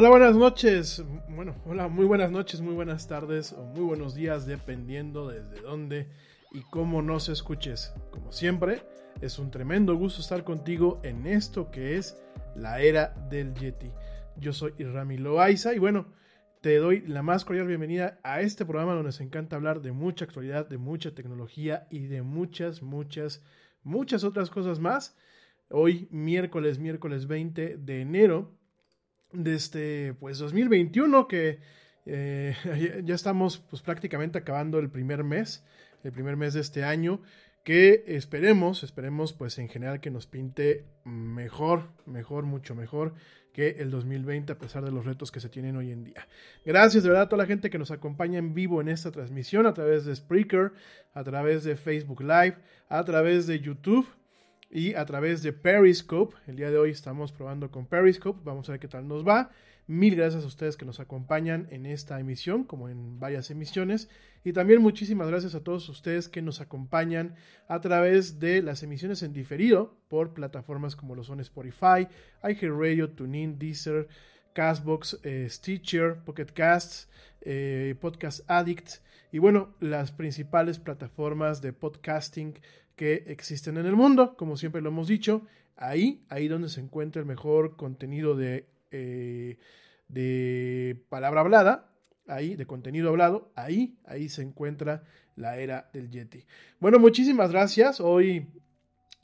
Hola, buenas noches. Bueno, hola, muy buenas noches, muy buenas tardes o muy buenos días, dependiendo desde dónde y cómo nos escuches. Como siempre, es un tremendo gusto estar contigo en esto que es la era del Yeti. Yo soy Irami Loaiza y bueno, te doy la más cordial bienvenida a este programa donde nos encanta hablar de mucha actualidad, de mucha tecnología y de muchas, muchas, muchas otras cosas más. Hoy, miércoles, miércoles 20 de enero de este, pues 2021, que eh, ya estamos pues prácticamente acabando el primer mes, el primer mes de este año, que esperemos, esperemos pues en general que nos pinte mejor, mejor, mucho mejor que el 2020 a pesar de los retos que se tienen hoy en día. Gracias de verdad a toda la gente que nos acompaña en vivo en esta transmisión a través de Spreaker, a través de Facebook Live, a través de YouTube y a través de Periscope. El día de hoy estamos probando con Periscope, vamos a ver qué tal nos va. Mil gracias a ustedes que nos acompañan en esta emisión, como en varias emisiones. Y también muchísimas gracias a todos ustedes que nos acompañan a través de las emisiones en diferido por plataformas como lo son Spotify, iHeartRadio, TuneIn, Deezer, Castbox, eh, Stitcher, Pocket Casts, eh, Podcast Addict y bueno, las principales plataformas de podcasting que existen en el mundo, como siempre lo hemos dicho, ahí, ahí donde se encuentra el mejor contenido de, eh, de palabra hablada, ahí, de contenido hablado, ahí, ahí se encuentra la era del Yeti. Bueno, muchísimas gracias. Hoy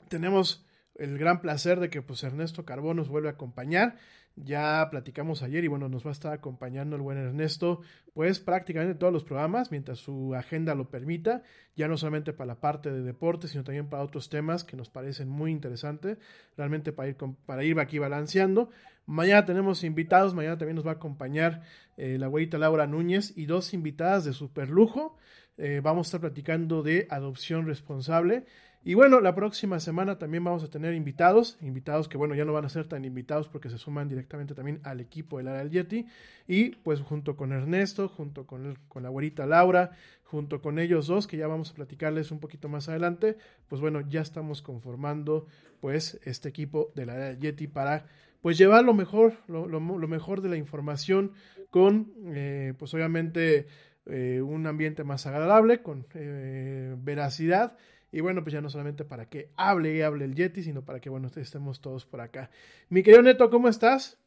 tenemos el gran placer de que pues Ernesto Carbón nos vuelve a acompañar. Ya platicamos ayer y bueno, nos va a estar acompañando el buen Ernesto, pues prácticamente todos los programas, mientras su agenda lo permita, ya no solamente para la parte de deporte, sino también para otros temas que nos parecen muy interesantes, realmente para ir, para ir aquí balanceando. Mañana tenemos invitados, mañana también nos va a acompañar eh, la abuelita Laura Núñez y dos invitadas de super lujo. Eh, vamos a estar platicando de adopción responsable. Y bueno, la próxima semana también vamos a tener invitados, invitados que bueno, ya no van a ser tan invitados porque se suman directamente también al equipo del área del Yeti. Y pues junto con Ernesto, junto con, con la güerita Laura, junto con ellos dos, que ya vamos a platicarles un poquito más adelante, pues bueno, ya estamos conformando pues este equipo área del Yeti para pues llevar lo mejor, lo, lo, mejor de la información con eh, pues obviamente eh, un ambiente más agradable, con eh, veracidad y bueno, pues ya no solamente para que hable y hable el Yeti, sino para que, bueno, estemos todos por acá. Mi querido Neto, ¿cómo estás?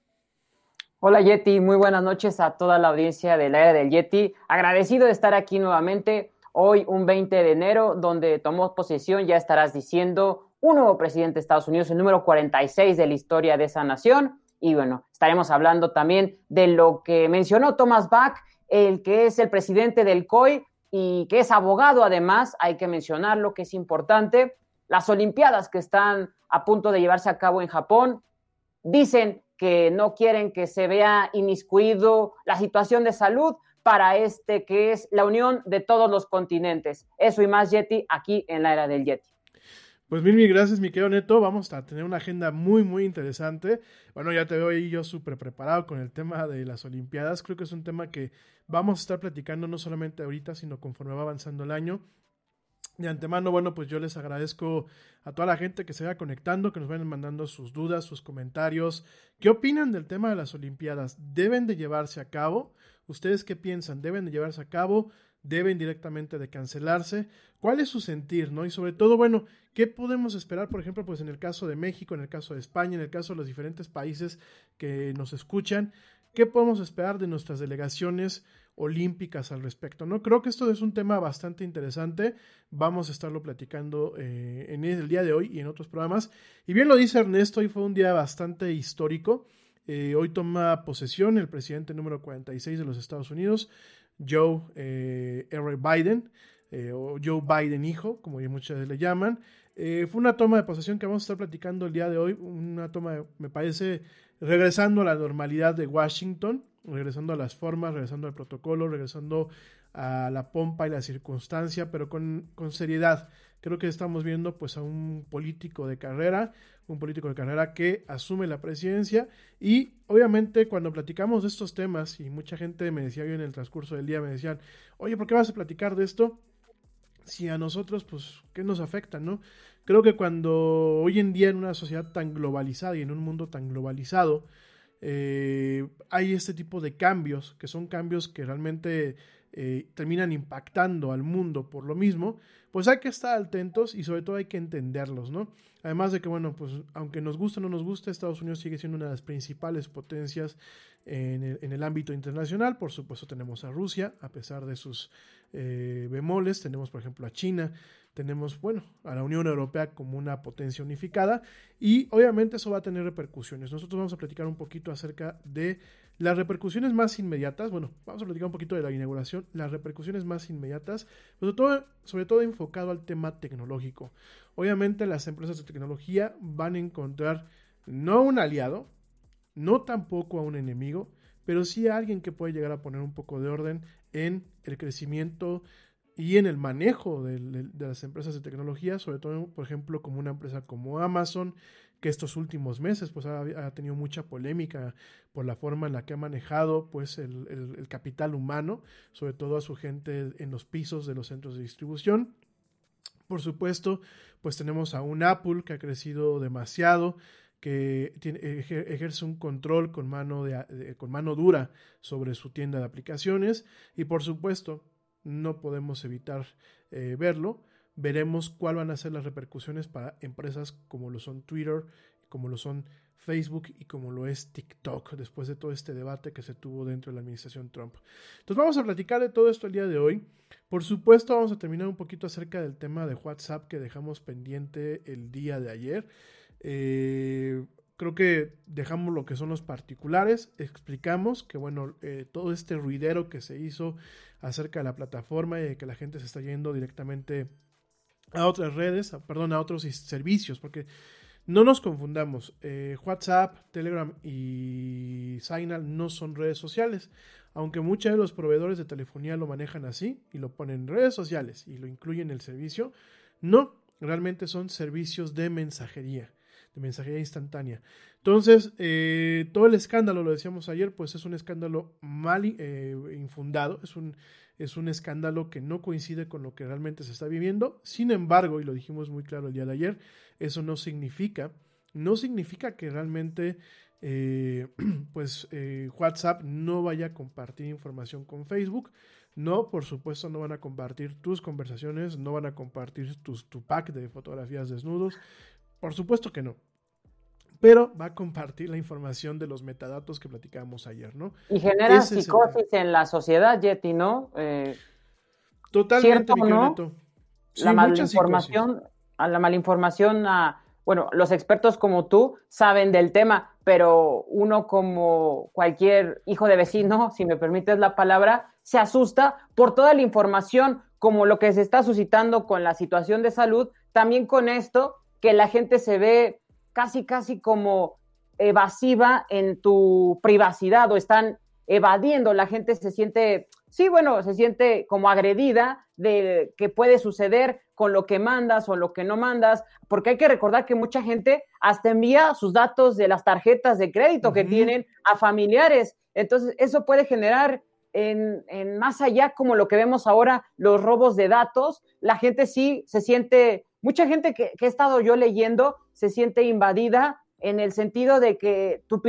Hola Yeti, muy buenas noches a toda la audiencia de la era del Yeti. Agradecido de estar aquí nuevamente hoy, un 20 de enero, donde tomó posesión, ya estarás diciendo, un nuevo presidente de Estados Unidos, el número 46 de la historia de esa nación. Y bueno, estaremos hablando también de lo que mencionó Thomas Bach, el que es el presidente del COI, y que es abogado además, hay que mencionarlo, que es importante. Las Olimpiadas que están a punto de llevarse a cabo en Japón dicen que no quieren que se vea inmiscuido la situación de salud para este que es la unión de todos los continentes. Eso y más Yeti aquí en la era del Yeti. Pues mil, mil gracias, mi querido Neto. Vamos a tener una agenda muy, muy interesante. Bueno, ya te veo ahí yo súper preparado con el tema de las Olimpiadas. Creo que es un tema que vamos a estar platicando no solamente ahorita, sino conforme va avanzando el año. De antemano, bueno, pues yo les agradezco a toda la gente que se vaya conectando, que nos vayan mandando sus dudas, sus comentarios. ¿Qué opinan del tema de las Olimpiadas? ¿Deben de llevarse a cabo? ¿Ustedes qué piensan? ¿Deben de llevarse a cabo? Deben directamente de cancelarse. ¿Cuál es su sentir, no? Y sobre todo, bueno, ¿qué podemos esperar, por ejemplo, pues en el caso de México, en el caso de España, en el caso de los diferentes países que nos escuchan? ¿Qué podemos esperar de nuestras delegaciones olímpicas al respecto? No creo que esto es un tema bastante interesante. Vamos a estarlo platicando eh, en el día de hoy y en otros programas. Y bien lo dice Ernesto, hoy fue un día bastante histórico. Eh, hoy toma posesión el presidente número 46 de los Estados Unidos, Joe eh, R. Biden, eh, o Joe Biden hijo, como muchas le llaman. Eh, fue una toma de posesión que vamos a estar platicando el día de hoy, una toma, me parece, regresando a la normalidad de Washington, regresando a las formas, regresando al protocolo, regresando a la pompa y la circunstancia, pero con, con seriedad. Creo que estamos viendo pues a un político de carrera, un político de carrera que asume la presidencia y obviamente cuando platicamos de estos temas y mucha gente me decía hoy en el transcurso del día, me decían, oye, ¿por qué vas a platicar de esto? Si a nosotros, pues, ¿qué nos afecta, no? Creo que cuando hoy en día en una sociedad tan globalizada y en un mundo tan globalizado, eh, hay este tipo de cambios, que son cambios que realmente eh, terminan impactando al mundo por lo mismo, pues hay que estar atentos y sobre todo hay que entenderlos, ¿no? Además de que, bueno, pues aunque nos guste o no nos guste, Estados Unidos sigue siendo una de las principales potencias en el, ámbito internacional. Por supuesto tenemos a Rusia, a pesar de sus eh, bemoles, tenemos por ejemplo a China, tenemos, bueno, a la Unión Europea como una potencia unificada y obviamente eso va a tener repercusiones. Nosotros vamos a platicar un poquito acerca de las repercusiones más inmediatas, bueno, vamos a platicar un poquito de la inauguración, las repercusiones más inmediatas, sobre todo, sobre todo enfocado al tema tecnológico. Obviamente las empresas de tecnología van a encontrar no un aliado, no tampoco a un enemigo, pero sí a alguien que puede llegar a poner un poco de orden en el crecimiento y en el manejo de, de, las empresas de tecnología, sobre todo, por ejemplo, como una empresa como Amazon, que estos últimos meses pues ha, tenido mucha polémica por la forma en la que ha manejado pues el, capital humano, sobre todo a su gente en los pisos de los centros de distribución. Por supuesto, pues tenemos a un Apple que ha crecido demasiado, que ejerce un control con mano, de, de, con mano dura sobre su tienda de aplicaciones y por supuesto no podemos evitar eh, verlo. Veremos cuáles van a ser las repercusiones para empresas como lo son Twitter, como lo son Facebook y como lo es TikTok, después de todo este debate que se tuvo dentro de la administración Trump. Entonces vamos a platicar de todo esto el día de hoy. Por supuesto vamos a terminar un poquito acerca del tema de WhatsApp que dejamos pendiente el día de ayer. Eh, creo que dejamos lo que son los particulares, explicamos que bueno, eh, todo este ruidero que se hizo acerca de la plataforma y de que la gente se está yendo directamente a otras redes, perdón, a otros servicios, porque no nos confundamos, eh, WhatsApp, Telegram y Signal no son redes sociales, aunque muchos de los proveedores de telefonía lo manejan así y lo ponen en redes sociales y lo incluyen en el servicio, no, realmente son servicios de mensajería de mensajería instantánea. Entonces, eh, todo el escándalo, lo decíamos ayer, pues es un escándalo mal eh, infundado, es un, es un escándalo que no coincide con lo que realmente se está viviendo. Sin embargo, y lo dijimos muy claro el día de ayer, eso no significa, no significa que realmente eh, pues WhatsApp no vaya a compartir información con Facebook. No, por supuesto, no van a compartir tus conversaciones, no van a compartir tus, tu pack de fotografías desnudos, por supuesto que no. Pero va a compartir la información de los metadatos que platicábamos ayer, ¿no? Y genera Ese psicosis el... en la sociedad, Yeti, ¿no? Eh, Totalmente, ¿cierto, no? sí, la malinformación, a la malinformación, a, bueno, los expertos como tú saben del tema, pero uno como cualquier hijo de vecino, si me permites la palabra, se asusta por toda la información, como lo que se está suscitando con la situación de salud, también con esto que la gente se ve casi, casi como evasiva en tu privacidad o están evadiendo, la gente se siente, sí, bueno, se siente como agredida de que puede suceder con lo que mandas o lo que no mandas, porque hay que recordar que mucha gente hasta envía sus datos de las tarjetas de crédito uh -huh. que tienen a familiares, entonces eso puede generar en, en, más allá como lo que vemos ahora, los robos de datos, la gente sí se siente mucha gente que, he estado yo leyendo se siente invadida en el sentido de que tu,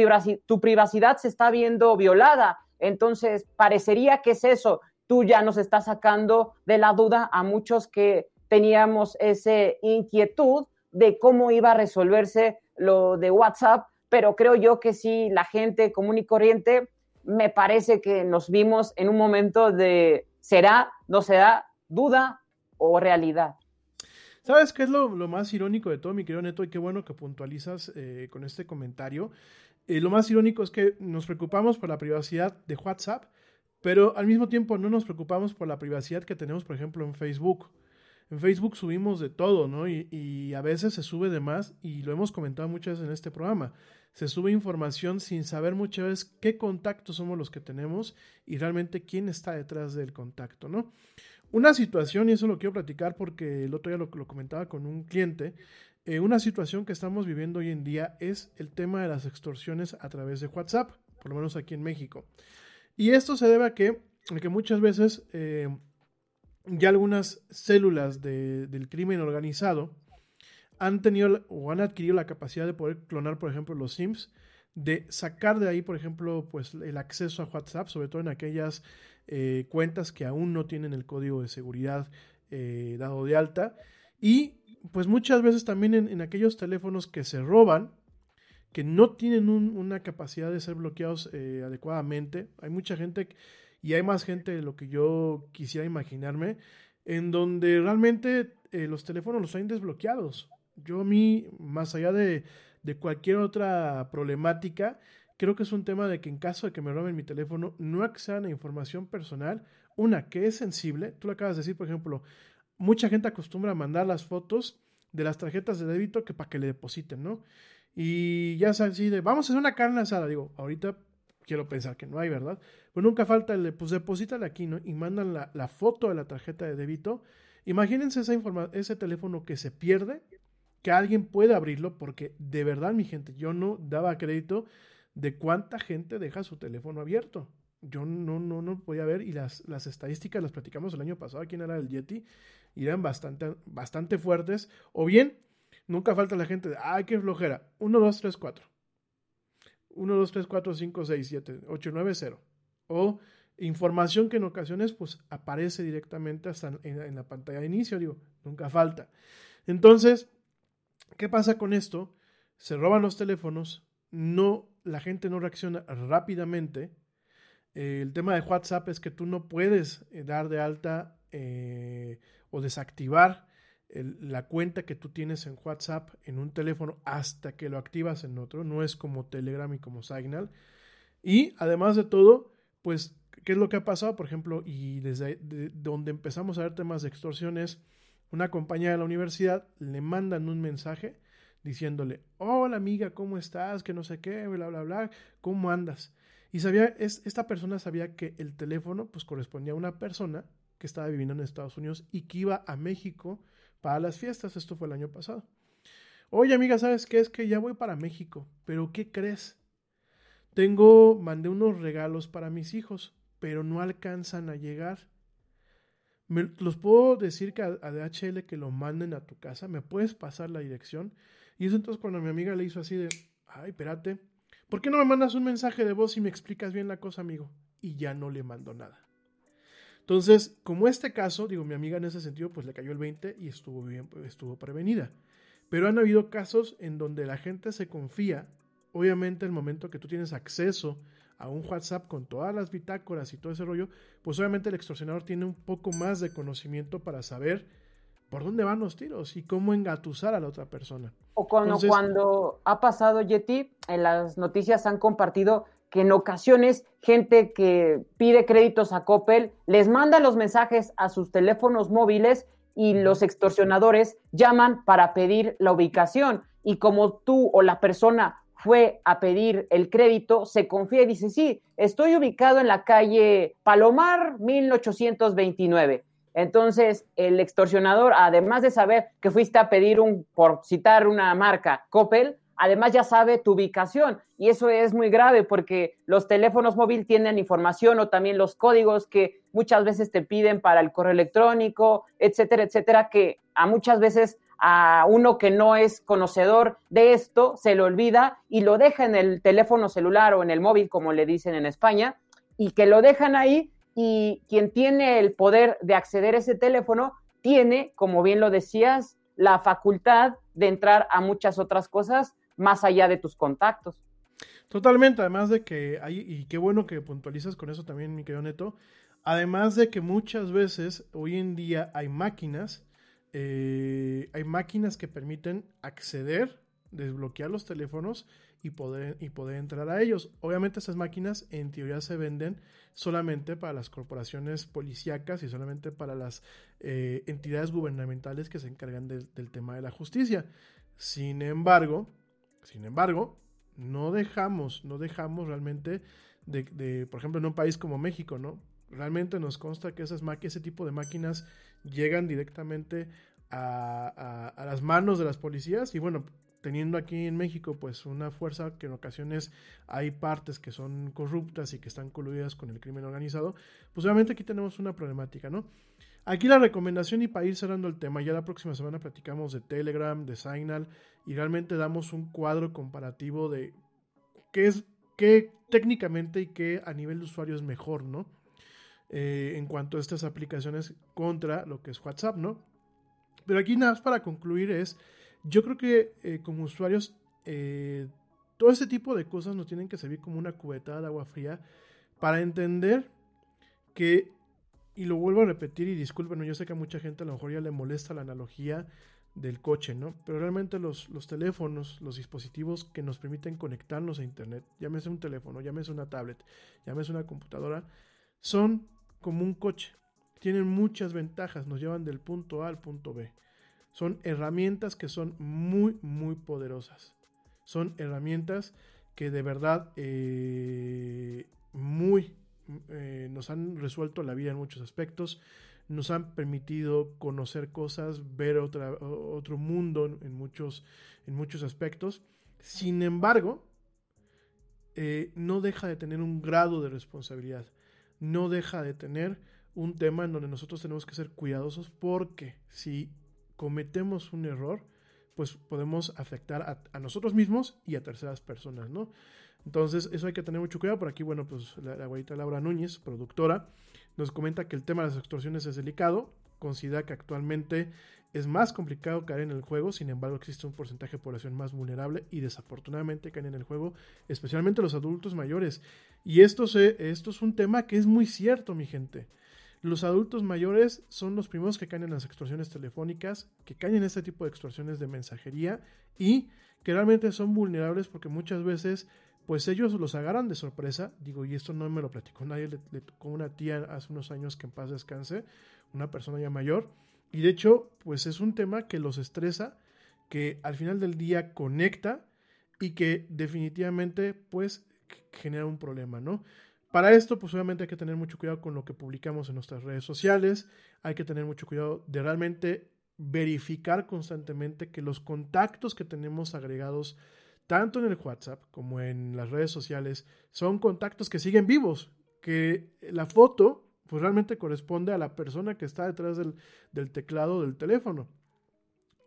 tu privacidad se está viendo violada. Entonces, parecería que es eso. Tú ya nos estás sacando de la duda a muchos que teníamos esa inquietud de cómo iba a resolverse lo de WhatsApp, pero creo yo que sí, la gente común y corriente, me parece que nos vimos en un momento de será, no será, duda o realidad. ¿Sabes qué es lo, más irónico de todo, mi querido Neto? Y qué bueno que puntualizas eh, con este comentario. Eh, lo más irónico es que nos preocupamos por la privacidad de WhatsApp, pero al mismo tiempo no nos preocupamos por la privacidad que tenemos, por ejemplo, en Facebook. En Facebook subimos de todo, ¿no? Y, y a veces se sube de más, y lo hemos comentado muchas veces en este programa. Se sube información sin saber muchas veces qué contactos somos los que tenemos y realmente quién está detrás del contacto, ¿no? Una situación, y eso lo quiero platicar porque el otro día lo, comentaba con un cliente, eh, una situación que estamos viviendo hoy en día es el tema de las extorsiones a través de WhatsApp, por lo menos aquí en México. Y esto se debe a que, que muchas veces eh, ya algunas células de, del crimen organizado han tenido o han adquirido la capacidad de poder clonar, por ejemplo, los SIMs de sacar de ahí, por ejemplo, pues el acceso a WhatsApp, sobre todo en aquellas eh, cuentas que aún no tienen el código de seguridad eh, dado de alta. Y pues muchas veces también en, aquellos teléfonos que se roban, que no tienen una capacidad de ser bloqueados eh, adecuadamente. Hay mucha gente y hay más gente de lo que yo quisiera imaginarme, en donde realmente los teléfonos los hay desbloqueados. Yo a mí, más allá de, de cualquier otra problemática, creo que es un tema de que en caso de que me roben mi teléfono, no accedan a información personal, una que es sensible, tú lo acabas de decir, por ejemplo, mucha gente acostumbra a mandar las fotos de las tarjetas de débito que para que le depositen, ¿no? Y ya sabes, así de, vamos a hacer una carne asada, digo, ahorita quiero pensar que no hay, ¿verdad? Pues nunca falta el, pues deposítale aquí, ¿no? Y mandan la, la foto de la tarjeta de débito. Imagínense esa ese teléfono que se pierde que alguien pueda abrirlo, porque de verdad, mi gente, yo no daba crédito de cuánta gente deja su teléfono abierto. Yo no, no, no podía ver y las, las estadísticas las platicamos el año pasado aquí en Era del Yeti y eran bastante, bastante fuertes. O bien, nunca falta la gente de, ay, qué flojera. 1, 2, 3, 4. 1, 2, 3, 4, 5, 6, 7, 8, 9, 0. O información que en ocasiones pues aparece directamente hasta en, en la pantalla de inicio, digo, nunca falta. Entonces, ¿Qué pasa con esto? Se roban los teléfonos, no, la gente no reacciona rápidamente. Eh, el tema de WhatsApp es que tú no puedes eh, dar de alta eh, o desactivar la cuenta que tú tienes en WhatsApp en un teléfono hasta que lo activas en otro. No es como Telegram y como Signal. Y además de todo, pues, ¿qué es lo que ha pasado? Por ejemplo, y desde donde empezamos a ver temas de extorsiones una compañera de la universidad le mandan un mensaje diciéndole, hola amiga, ¿cómo estás? Que no sé qué, bla, bla, bla, ¿cómo andas? Y sabía, es, esta persona sabía que el teléfono pues correspondía a una persona que estaba viviendo en Estados Unidos y que iba a México para las fiestas. Esto fue el año pasado. Oye amiga, ¿sabes qué? Es que ya voy para México, pero ¿qué crees? Tengo, mandé unos regalos para mis hijos, pero no alcanzan a llegar los puedo decir que a, DHL que lo manden a tu casa, me puedes pasar la dirección. Y eso entonces cuando mi amiga le hizo así de, ay, espérate, ¿por qué no me mandas un mensaje de voz y me explicas bien la cosa, amigo? Y ya no le mando nada. Entonces, como este caso, digo, mi amiga en ese sentido, pues le cayó el 20 y estuvo bien, estuvo prevenida. Pero han habido casos en donde la gente se confía, obviamente el momento que tú tienes acceso a un WhatsApp con todas las bitácoras y todo ese rollo, pues obviamente el extorsionador tiene un poco más de conocimiento para saber por dónde van los tiros y cómo engatusar a la otra persona. O cuando, cuando ha pasado, Yeti, en las noticias han compartido que en ocasiones gente que pide créditos a Coppel les manda los mensajes a sus teléfonos móviles y los extorsionadores llaman para pedir la ubicación. Y como tú o la persona fue a pedir el crédito, se confía y dice, sí, estoy ubicado en la calle Palomar 1829. Entonces, el extorsionador, además de saber que fuiste a pedir un, por citar una marca, Coppel, además ya sabe tu ubicación. Y eso es muy grave porque los teléfonos móviles tienen información o también los códigos que muchas veces te piden para el correo electrónico, etcétera, etcétera, que a muchas veces a uno que no es conocedor de esto, se lo olvida y lo deja en el teléfono celular o en el móvil, como le dicen en España, y que lo dejan ahí y quien tiene el poder de acceder a ese teléfono tiene, como bien lo decías, la facultad de entrar a muchas otras cosas más allá de tus contactos. Totalmente, además de que hay, y qué bueno que puntualizas con eso también, mi querido Neto, además de que muchas veces hoy en día hay máquinas eh, hay máquinas que permiten acceder, desbloquear los teléfonos y poder, y poder entrar a ellos. Obviamente esas máquinas en teoría se venden solamente para las corporaciones policíacas y solamente para las eh, entidades gubernamentales que se encargan del tema de la justicia. Sin embargo, sin embargo, no dejamos, no dejamos realmente de, por ejemplo, en un país como México, ¿no? Realmente nos consta que esas ese tipo de máquinas llegan directamente a, las manos de las policías y bueno, teniendo aquí en México pues una fuerza que en ocasiones hay partes que son corruptas y que están coludidas con el crimen organizado, pues obviamente aquí tenemos una problemática, ¿no? Aquí la recomendación y para ir cerrando el tema, ya la próxima semana platicamos de Telegram, de Signal y realmente damos un cuadro comparativo de qué es, qué técnicamente y qué a nivel de usuario es mejor, ¿no? Eh, en cuanto a estas aplicaciones contra lo que es WhatsApp, ¿no? Pero aquí nada más para concluir es, yo creo que eh, como usuarios, eh, todo este tipo de cosas nos tienen que servir como una cubetada de agua fría para entender que, y lo vuelvo a repetir y disculpen, yo sé que a mucha gente a lo mejor ya le molesta la analogía del coche, ¿no? Pero realmente los, los teléfonos, los dispositivos que nos permiten conectarnos a Internet, llámese un teléfono, llámese una tablet, llámese una computadora, son como un coche. Tienen muchas ventajas, nos llevan del punto A al punto B. Son herramientas que son muy, muy poderosas. Son herramientas que de verdad eh, muy eh, nos han resuelto la vida en muchos aspectos. Nos han permitido conocer cosas, ver otro mundo en muchos, en muchos aspectos. Sin embargo, eh, no deja de tener un grado de responsabilidad. No deja de tener un tema en donde nosotros tenemos que ser cuidadosos porque si cometemos un error, pues podemos afectar a, nosotros mismos y a terceras personas, ¿no? Entonces, eso hay que tener mucho cuidado. Por aquí, bueno, pues la, la abuelita Laura Núñez, productora, nos comenta que el tema de las extorsiones es delicado. Considera que actualmente es más complicado caer en el juego, sin embargo existe un porcentaje de población más vulnerable y desafortunadamente caen en el juego, especialmente los adultos mayores. Y esto, se, esto es un tema que es muy cierto, mi gente. Los adultos mayores son los primeros que caen en las extorsiones telefónicas, que caen en este tipo de extorsiones de mensajería y que realmente son vulnerables porque muchas veces pues ellos los agarran de sorpresa, digo, y esto no me lo platicó nadie, le, le tocó una tía hace unos años que en paz descanse, una persona ya mayor, y de hecho, pues es un tema que los estresa, que al final del día conecta y que definitivamente pues genera un problema, ¿no? Para esto, pues obviamente hay que tener mucho cuidado con lo que publicamos en nuestras redes sociales, hay que tener mucho cuidado de realmente verificar constantemente que los contactos que tenemos agregados tanto en el WhatsApp como en las redes sociales son contactos que siguen vivos, que la foto pues realmente corresponde a la persona que está detrás del, del, teclado del teléfono.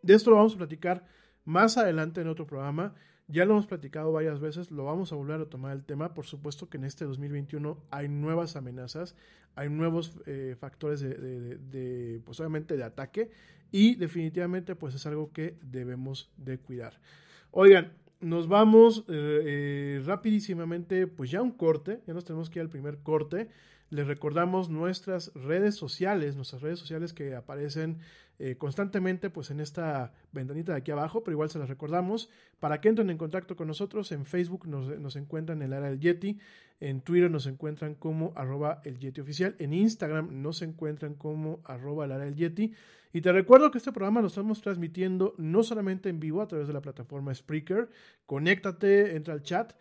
De esto lo vamos a platicar más adelante en otro programa. Ya lo hemos platicado varias veces, lo vamos a volver a tomar el tema. Por supuesto que en este 2021 hay nuevas amenazas, hay nuevos eh, factores de, de, pues obviamente de ataque y definitivamente pues es algo que debemos de cuidar. Oigan, nos vamos eh, eh, rapidísimamente, pues ya un corte, ya nos tenemos que ir al primer corte. Les recordamos nuestras redes sociales, nuestras redes sociales que aparecen eh, constantemente pues en esta ventanita de aquí abajo, pero igual se las recordamos. Para que entren en contacto con nosotros, en Facebook nos, nos encuentran en el área del Yeti, en Twitter nos encuentran como arroba el Yeti oficial, en Instagram nos encuentran como arroba el área del Yeti. Y te recuerdo que este programa lo estamos transmitiendo no solamente en vivo a través de la plataforma Spreaker, conéctate, entra al chat,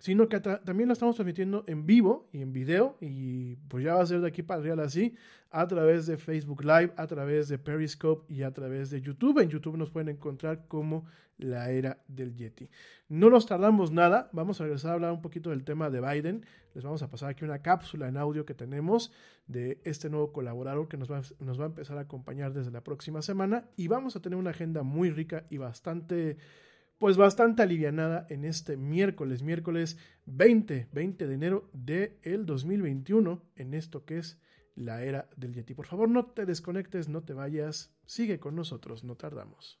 sino que también lo estamos transmitiendo en vivo y en video, y pues ya va a ser de aquí para real así, a través de Facebook Live, a través de Periscope y a través de YouTube. En YouTube nos pueden encontrar como la era del Yeti. No nos tardamos nada, vamos a regresar a hablar un poquito del tema de Biden. Les vamos a pasar aquí una cápsula en audio que tenemos de este nuevo colaborador que nos va, nos va a empezar a acompañar desde la próxima semana y vamos a tener una agenda muy rica y bastante pues bastante alivianada en este miércoles, miércoles 20, 20 de enero del de 2021, en esto que es la era del Yeti. Por favor, no te desconectes, no te vayas, sigue con nosotros, no tardamos.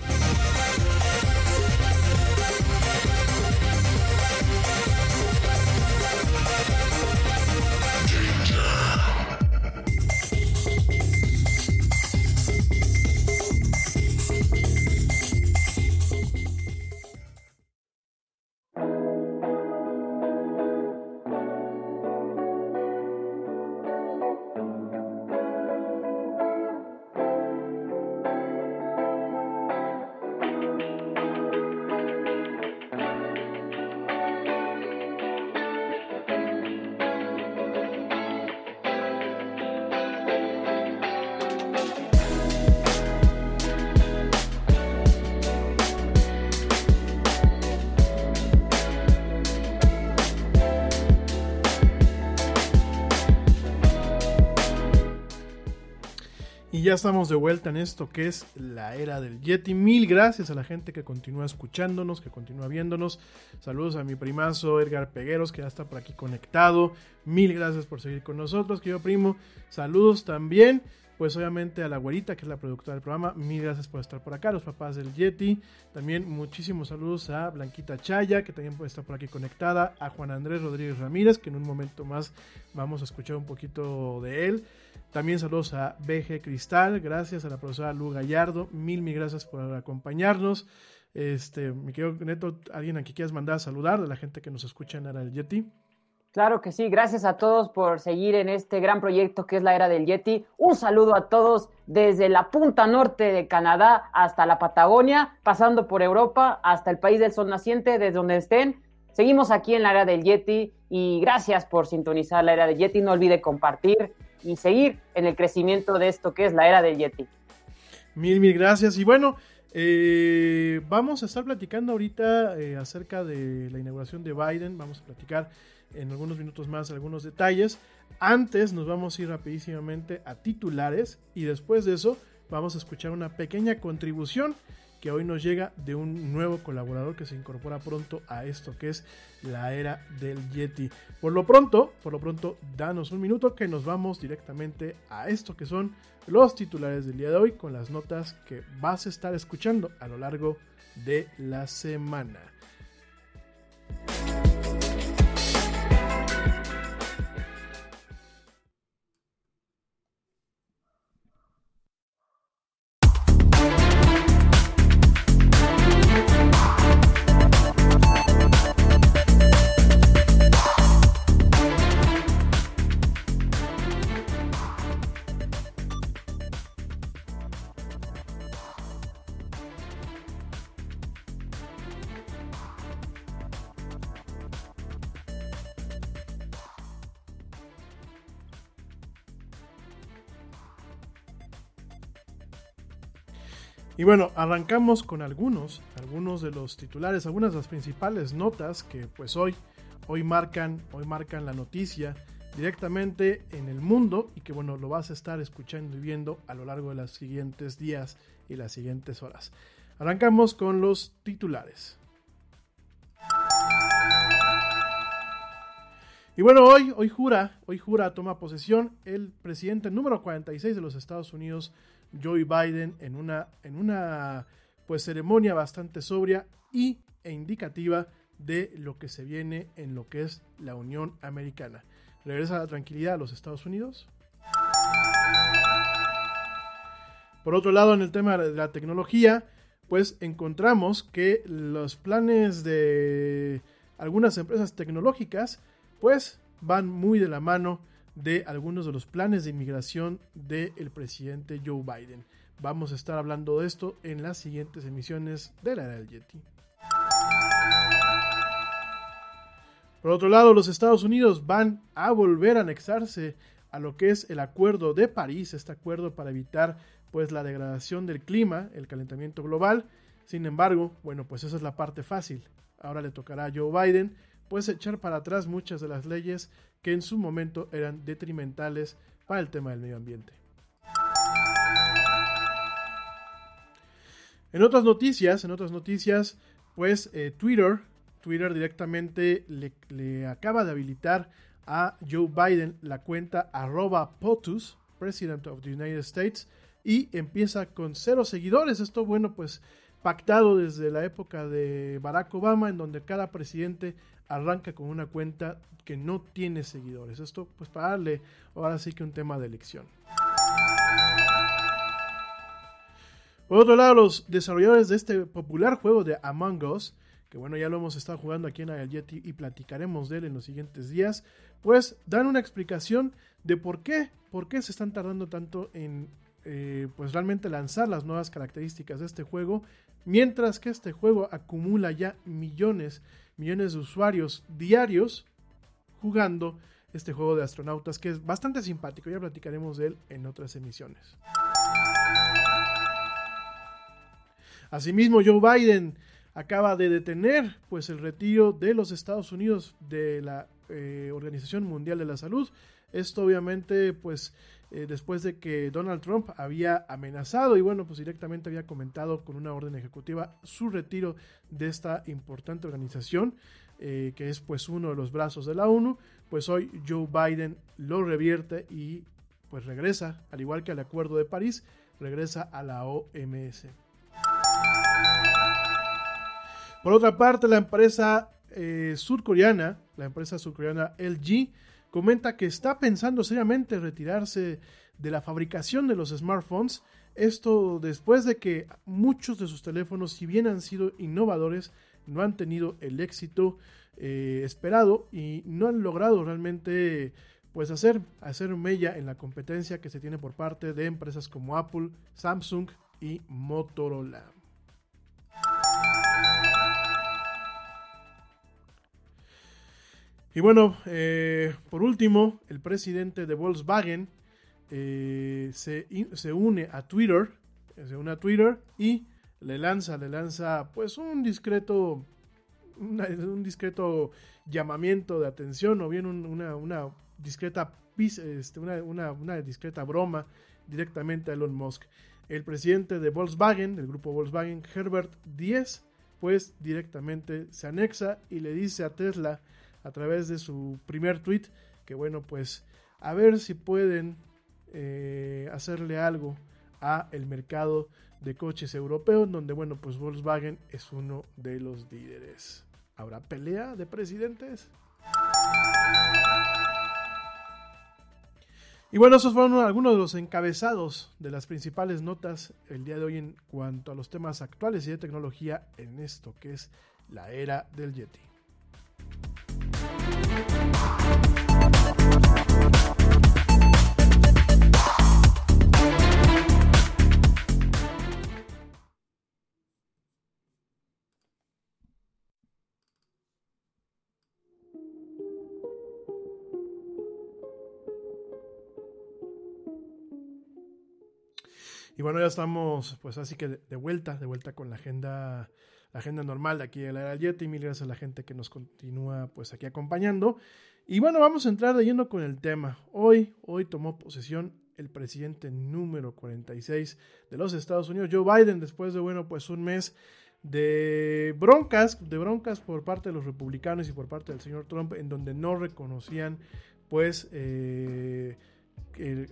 Ya estamos de vuelta en esto que es la era del Yeti. Mil gracias a la gente que continúa escuchándonos, que continúa viéndonos. Saludos a mi primazo Edgar Pegueros, que ya está por aquí conectado. Mil gracias por seguir con nosotros, querido primo. Saludos también, pues obviamente a la güerita, que es la productora del programa. Mil gracias por estar por acá, los papás del Yeti. También muchísimos saludos a Blanquita Chaya, que también puede estar por aquí conectada. A Juan Andrés Rodríguez Ramírez, que en un momento más vamos a escuchar un poquito de él. También saludos a BG Cristal, gracias a la profesora Lu Gallardo, mil, mil gracias por acompañarnos. Este, mi querido Neto, alguien aquí quieras mandar a saludar de la gente que nos escucha en Era del Yeti. Claro que sí, gracias a todos por seguir en este gran proyecto que es la Era del Yeti. Un saludo a todos desde la punta norte de Canadá hasta la Patagonia, pasando por Europa hasta el país del sol naciente, desde donde estén. Seguimos aquí en la Era del Yeti y gracias por sintonizar la Era del Yeti. No olvide compartir y seguir en el crecimiento de esto que es la Era del Yeti. Mil, mil gracias. Y bueno, eh, vamos a estar platicando ahorita eh, acerca de la inauguración de Biden. Vamos a platicar en algunos minutos más algunos detalles. Antes nos vamos a ir rapidísimamente a titulares y después de eso vamos a escuchar una pequeña contribución que hoy nos llega de un nuevo colaborador que se incorpora pronto a esto que es la era del Yeti. Por lo pronto, por lo pronto, danos un minuto que nos vamos directamente a esto que son los titulares del día de hoy con las notas que vas a estar escuchando a lo largo de la semana. Y bueno, arrancamos con algunos, algunos de los titulares, algunas de las principales notas que pues hoy, hoy marcan, hoy marcan la noticia directamente en el mundo y que bueno, lo vas a estar escuchando y viendo a lo largo de los siguientes días y las siguientes horas. Arrancamos con los titulares. Y bueno, hoy, hoy jura, hoy jura, toma posesión el presidente número 46 de los Estados Unidos, Joe Biden en una, en una pues, ceremonia bastante sobria y, e indicativa de lo que se viene en lo que es la Unión Americana. Regresa la tranquilidad a los Estados Unidos. Por otro lado, en el tema de la tecnología, pues encontramos que los planes de algunas empresas tecnológicas, pues van muy de la mano de algunos de los planes de inmigración del presidente Joe Biden. Vamos a estar hablando de esto en las siguientes emisiones de la era del Yeti. Por otro lado, los Estados Unidos van a volver a anexarse a lo que es el Acuerdo de París, este acuerdo para evitar pues la degradación del clima, el calentamiento global. Sin embargo, bueno, pues esa es la parte fácil. Ahora le tocará a Joe Biden pues echar para atrás muchas de las leyes que en su momento eran detrimentales para el tema del medio ambiente. En otras noticias, en otras noticias, pues eh, Twitter, Twitter directamente le, acaba de habilitar a Joe Biden la cuenta arroba POTUS, President of the United States, y empieza con cero seguidores. Esto, bueno, pues pactado desde la época de Barack Obama, en donde cada presidente arranca con una cuenta que no tiene seguidores. Esto pues para darle ahora sí que un tema de elección. Por otro lado, los desarrolladores de este popular juego de Among Us, que bueno, ya lo hemos estado jugando aquí en el Yeti y platicaremos de él en los siguientes días, pues dan una explicación de por qué, por qué se están tardando tanto en eh, pues realmente lanzar las nuevas características de este juego, mientras que este juego acumula ya millones, millones de usuarios diarios jugando este juego de astronautas que es bastante simpático, ya platicaremos de él en otras emisiones. Asimismo, Joe Biden acaba de detener pues el retiro de los Estados Unidos de la eh, Organización Mundial de la Salud. Esto obviamente pues eh, después de que Donald Trump había amenazado y bueno pues directamente había comentado con una orden ejecutiva su retiro de esta importante organización eh, que es pues uno de los brazos de la ONU, pues hoy Joe Biden lo revierte y pues regresa, al igual que al Acuerdo de París, regresa a la OMS. Por otra parte, la empresa eh, surcoreana, la empresa surcoreana LG, comenta que está pensando seriamente retirarse de la fabricación de los smartphones. Esto después de que muchos de sus teléfonos, si bien han sido innovadores, no han tenido el éxito eh, esperado y no han logrado realmente pues hacer, hacer mella en la competencia que se tiene por parte de empresas como Apple, Samsung y Motorola. Y bueno, eh, por último, el presidente de Volkswagen eh, se, une a Twitter se une a Twitter y le lanza, le lanza pues un discreto, un discreto llamamiento de atención o bien una, una, discreta este, una, discreta broma directamente a Elon Musk. El presidente de Volkswagen, del grupo Volkswagen, Herbert Diez, pues directamente se anexa y le dice a Tesla a través de su primer tweet que bueno pues a ver si pueden eh, hacerle algo a el mercado de coches europeos donde bueno pues Volkswagen es uno de los líderes. ¿Habrá pelea de presidentes? Y bueno, esos fueron algunos de los encabezados de las principales notas el día de hoy en cuanto a los temas actuales y de tecnología en esto que es la era del Yeti. Y bueno, ya estamos, pues así que de, vuelta, de vuelta con la agenda, la agenda normal de aquí de la era Yeti. Mil gracias a la gente que nos continúa, pues aquí acompañando. Y bueno, vamos a entrar de lleno con el tema. Hoy, hoy tomó posesión el presidente número 46 de los Estados Unidos, Joe Biden, después de, bueno, pues un mes de broncas, de broncas por parte de los republicanos y por parte del señor Trump, en donde no reconocían, pues, eh,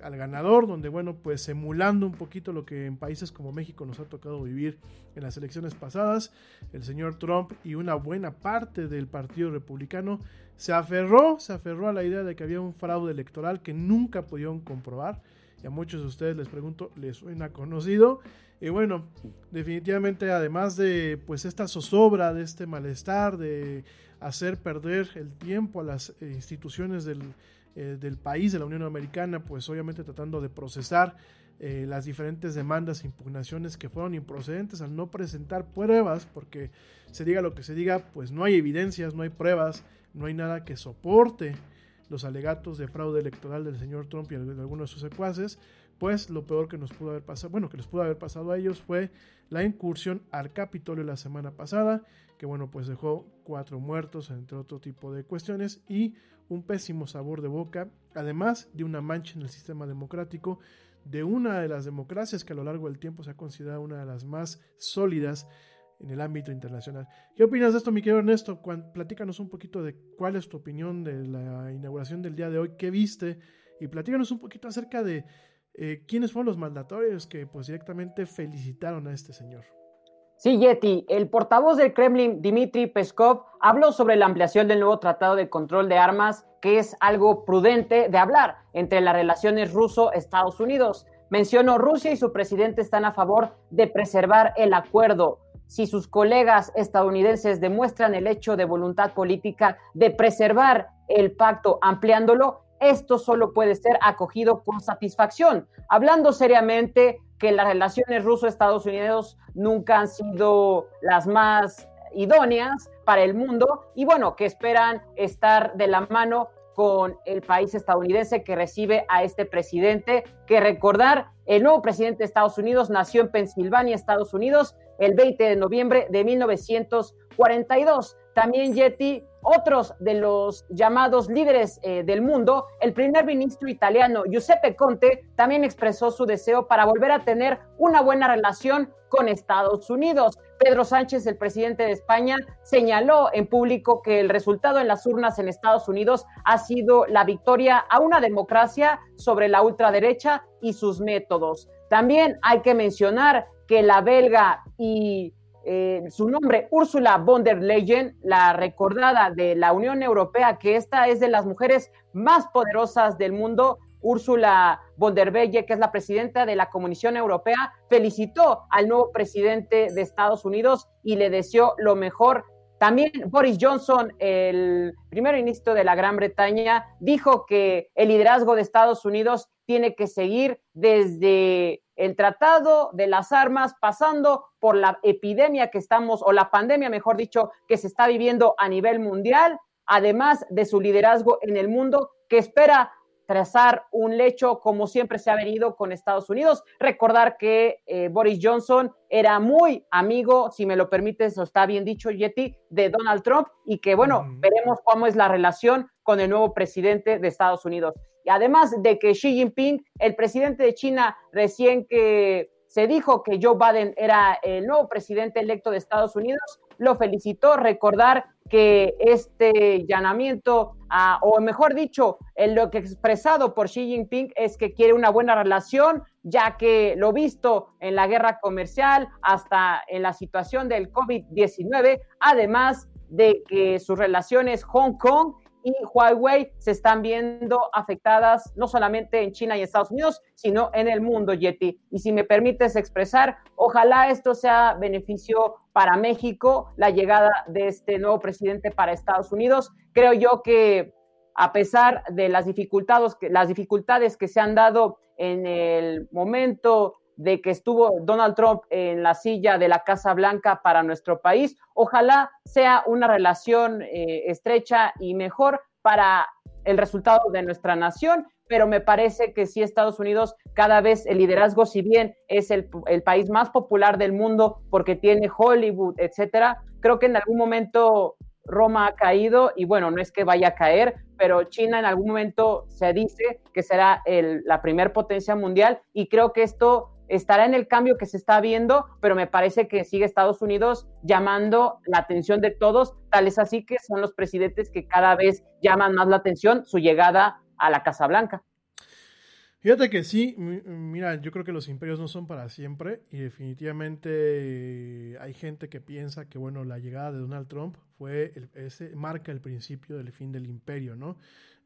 al ganador, donde bueno, pues emulando un poquito lo que en países como México nos ha tocado vivir en las elecciones pasadas, el señor Trump y una buena parte del Partido Republicano se aferró, se aferró a la idea de que había un fraude electoral que nunca pudieron comprobar. Y a muchos de ustedes les pregunto, ¿les suena conocido? Y bueno, definitivamente además de pues esta zozobra, de este malestar, de hacer perder el tiempo a las eh, instituciones del, eh, del país, de la Unión Americana, pues obviamente tratando de procesar eh, las diferentes demandas e impugnaciones que fueron improcedentes al no presentar pruebas, porque se diga lo que se diga, pues no hay evidencias, no hay pruebas, no hay nada que soporte los alegatos de fraude electoral del señor Trump y de algunos de sus secuaces, pues lo peor que nos pudo haber pasado, bueno, que les pudo haber pasado a ellos fue la incursión al Capitolio la semana pasada, que bueno, pues dejó cuatro muertos, entre otro tipo de cuestiones, y un pésimo sabor de boca, además de una mancha en el sistema democrático de una de las democracias que a lo largo del tiempo se ha considerado una de las más sólidas en el ámbito internacional. ¿Qué opinas de esto, mi querido Ernesto? platícanos un poquito de cuál es tu opinión de la inauguración del día de hoy, qué viste y platícanos un poquito acerca de eh, quiénes fueron los mandatorios que pues directamente felicitaron a este señor. Sí, Yeti, el portavoz del Kremlin, Dmitry Peskov, habló sobre la ampliación del nuevo tratado de control de armas, que es algo prudente de hablar entre las relaciones ruso-Estados Unidos. Mencionó Rusia y su presidente están a favor de preservar el acuerdo. Si sus colegas estadounidenses demuestran el hecho de voluntad política de preservar el pacto ampliándolo, esto solo puede ser acogido con satisfacción. Hablando seriamente, que las relaciones ruso-Estados Unidos nunca han sido las más idóneas para el mundo y bueno, que esperan estar de la mano con el país estadounidense que recibe a este presidente, que recordar, el nuevo presidente de Estados Unidos nació en Pensilvania, Estados Unidos, el 20 de noviembre de 1942. También Yeti otros de los llamados líderes eh, del mundo, el primer ministro italiano Giuseppe Conte también expresó su deseo para volver a tener una buena relación con Estados Unidos. Pedro Sánchez, el presidente de España, señaló en público que el resultado en las urnas en Estados Unidos ha sido la victoria a una democracia sobre la ultraderecha y sus métodos. También hay que mencionar que la belga y eh, su nombre, Ursula von der Leyen, la recordada de la Unión Europea, que esta es de las mujeres más poderosas del mundo. Ursula von der Leyen, que es la presidenta de la Comisión Europea, felicitó al nuevo presidente de Estados Unidos y le deseó lo mejor. También Boris Johnson, el primer ministro de la Gran Bretaña, dijo que el liderazgo de Estados Unidos tiene que seguir desde el tratado de las armas, pasando por la epidemia que estamos, o la pandemia, mejor dicho, que se está viviendo a nivel mundial, además de su liderazgo en el mundo, que espera trazar un lecho como siempre se ha venido con Estados Unidos. Recordar que eh, Boris Johnson era muy amigo, si me lo permites, o está bien dicho, Yeti, de Donald Trump y que, bueno, veremos cómo es la relación con el nuevo presidente de Estados Unidos. Y además de que Xi Jinping, el presidente de China, recién que se dijo que Joe Biden era el nuevo presidente electo de Estados Unidos, lo felicitó. Recordar que este llamamiento, o mejor dicho, en lo que expresado por Xi Jinping es que quiere una buena relación, ya que lo visto en la guerra comercial hasta en la situación del COVID-19, además de que sus relaciones Hong Kong y Huawei se están viendo afectadas no solamente en China y Estados Unidos, sino en el mundo, Yeti. Y si me permites expresar, ojalá esto sea beneficio para México, la llegada de este nuevo presidente para Estados Unidos. Creo yo que a pesar de las dificultades, las dificultades que se han dado en el momento de que estuvo Donald Trump en la silla de la Casa Blanca para nuestro país. Ojalá sea una relación eh, estrecha y mejor para el resultado de nuestra nación, pero me parece que sí Estados Unidos cada vez el liderazgo, si bien es el, país más popular del mundo porque tiene Hollywood, etcétera, creo que en algún momento Roma ha caído y bueno, no es que vaya a caer, pero China en algún momento se dice que será la primer potencia mundial y creo que esto estará en el cambio que se está viendo, pero me parece que sigue Estados Unidos llamando la atención de todos, tal es así que son los presidentes que cada vez llaman más la atención su llegada a la Casa Blanca. Fíjate que sí, mira, yo creo que los imperios no son para siempre y definitivamente eh, hay gente que piensa que, bueno, la llegada de Donald Trump fue, ese marca el principio del fin del imperio, ¿no?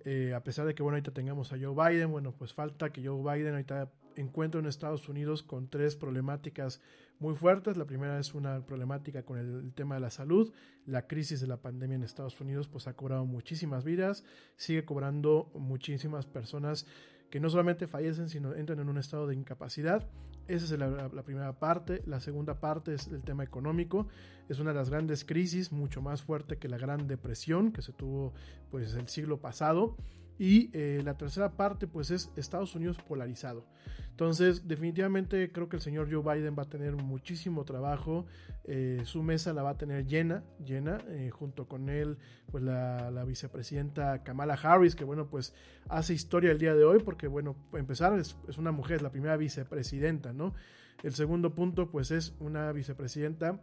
Eh, a pesar de que, bueno, ahorita tengamos a Joe Biden, bueno, pues falta que Joe Biden ahorita encuentre en Estados Unidos con tres problemáticas muy fuertes. La primera es una problemática con el, tema de la salud. La crisis de la pandemia en Estados Unidos pues ha cobrado muchísimas vidas, sigue cobrando muchísimas personas que no solamente fallecen, sino entran en un estado de incapacidad. Esa es la, primera parte. La segunda parte es el tema económico. Es una de las grandes crisis, mucho más fuerte que la Gran Depresión que se tuvo pues el siglo pasado. Y eh, la tercera parte pues es Estados Unidos polarizado. Entonces, definitivamente creo que el señor Joe Biden va a tener muchísimo trabajo. Eh, su mesa la va a tener llena, llena, eh, junto con él, pues la, vicepresidenta Kamala Harris, que bueno, pues hace historia el día de hoy, porque bueno, empezar es, es una mujer, la primera vicepresidenta, ¿no? El segundo punto, pues es una vicepresidenta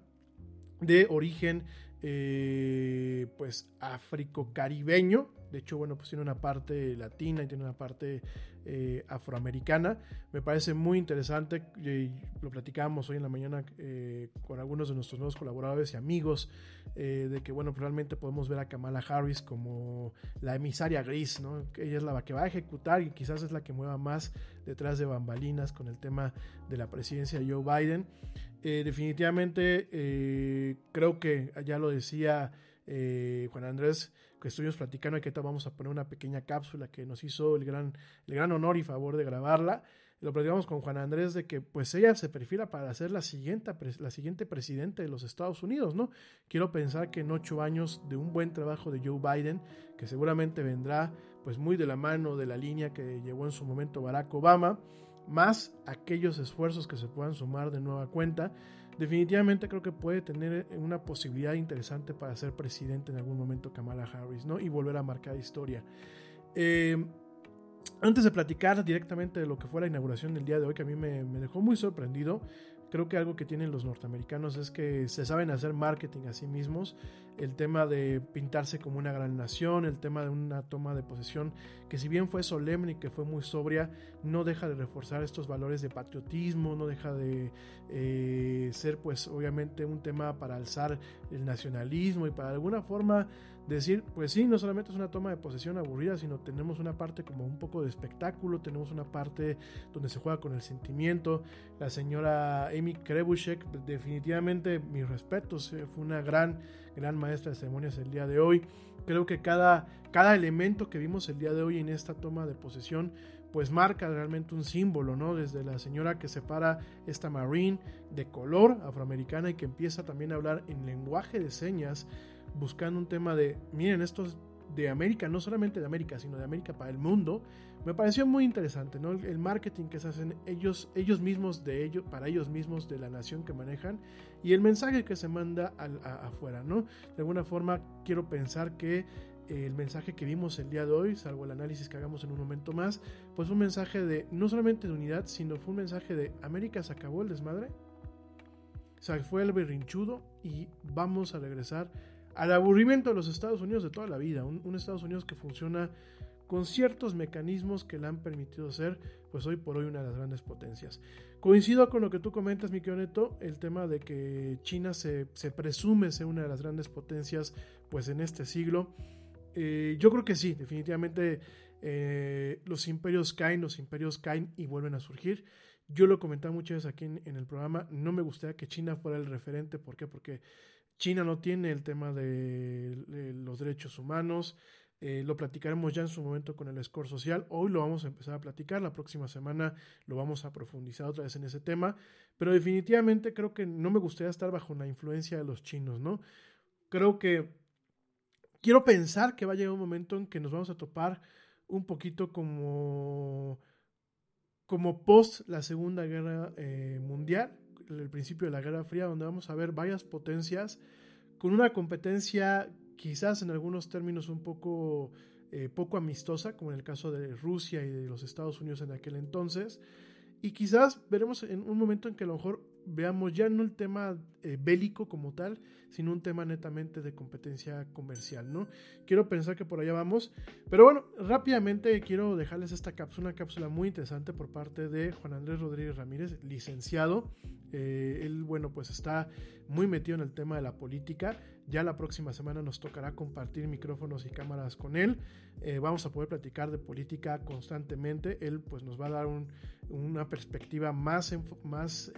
de origen pues africo-caribeño. De hecho, bueno, pues tiene una parte latina y tiene una parte eh, afroamericana. Me parece muy interesante. Y lo platicábamos hoy en la mañana eh, con algunos de nuestros nuevos colaboradores y amigos. de que, bueno, probablemente podemos ver a Kamala Harris como la emisaria gris, ¿no? Ella es la que va a ejecutar y quizás es la que mueva más detrás de bambalinas con el tema de la presidencia de Joe Biden. Eh, definitivamente eh, creo que ya lo decía eh, Juan Andrés, que estuvimos platicando y que vamos a poner una pequeña cápsula que nos hizo el gran, el gran honor y favor de grabarla. Lo platicamos con Juan Andrés de que pues ella se perfila para ser la siguiente, la siguiente presidente de los Estados Unidos, ¿no? Quiero pensar que en ocho años de un buen trabajo de Joe Biden, que seguramente vendrá pues muy de la mano de la línea que llevó en su momento Barack Obama, más aquellos esfuerzos que se puedan sumar de nueva cuenta, definitivamente creo que puede tener una posibilidad interesante para ser presidente en algún momento Kamala Harris, ¿no? Y volver a marcar historia. Eh, antes de platicar directamente de lo que fue la inauguración del día de hoy, que a mí me dejó muy sorprendido, creo que algo que tienen los norteamericanos es que se saben hacer marketing a sí mismos, el tema de pintarse como una gran nación, el tema de una toma de posesión que si bien fue solemne y que fue muy sobria, no deja de reforzar estos valores de patriotismo, no deja de eh, ser pues obviamente un tema para alzar el nacionalismo y para alguna forma decir, pues sí, no solamente es una toma de posesión aburrida, sino tenemos una parte como un poco de espectáculo, tenemos una parte donde se juega con el sentimiento. La señora Amy Krebushek, definitivamente mis respetos, eh, fue una gran, gran maestra de ceremonias el día de hoy. Creo que cada, cada elemento que vimos el día de hoy en esta toma de posesión pues marca realmente un símbolo, ¿no? Desde la señora que separa esta marine de color afroamericana y que empieza también a hablar en lenguaje de señas buscando un tema de, miren, esto de América, no solamente de América, sino de América para el mundo, me pareció muy interesante, ¿no? El marketing que se hacen ellos, ellos mismos de ellos, para ellos mismos de la nación que manejan y el mensaje que se manda afuera, ¿no? De alguna forma quiero pensar que eh, el mensaje que vimos el día de hoy, salvo el análisis que hagamos en un momento más, pues un mensaje de no solamente de unidad, sino fue un mensaje de América se acabó el desmadre, o fue el berrinchudo y vamos a regresar al aburrimiento de los Estados Unidos de toda la vida. Un, Estados Unidos que funciona con ciertos mecanismos que le han permitido ser, pues hoy por hoy, una de las grandes potencias. Coincido con lo que tú comentas, mi Neto, el tema de que China se, presume ser una de las grandes potencias, pues en este siglo. Eh, yo creo que sí, definitivamente eh, los imperios caen, los imperios caen y vuelven a surgir. Yo lo he comentado muchas veces aquí en, en, el programa, no me gustaría que China fuera el referente, ¿por qué? Porque China no tiene el tema de, los derechos humanos. Eh, lo platicaremos ya en su momento con el score social. Hoy lo vamos a empezar a platicar. La próxima semana lo vamos a profundizar otra vez en ese tema. Pero definitivamente creo que no me gustaría estar bajo la influencia de los chinos, ¿no? Creo que quiero pensar que va a llegar un momento en que nos vamos a topar un poquito como como post la Segunda Guerra eh, Mundial, el principio de la Guerra Fría, donde vamos a ver varias potencias con una competencia quizás en algunos términos un poco, eh, poco amistosa, como en el caso de Rusia y de los Estados Unidos en aquel entonces. Y quizás veremos en un momento en que a lo mejor veamos ya no el tema eh, bélico como tal, sino un tema netamente de competencia comercial, ¿no? Quiero pensar que por allá vamos, pero bueno, rápidamente quiero dejarles esta cápsula, una cápsula muy interesante por parte de Juan Andrés Rodríguez Ramírez, licenciado. Eh, él, bueno, pues está muy metido en el tema de la política. Ya la próxima semana nos tocará compartir micrófonos y cámaras con él. Eh, vamos a poder platicar de política constantemente. Él, pues, nos va a dar una perspectiva más, más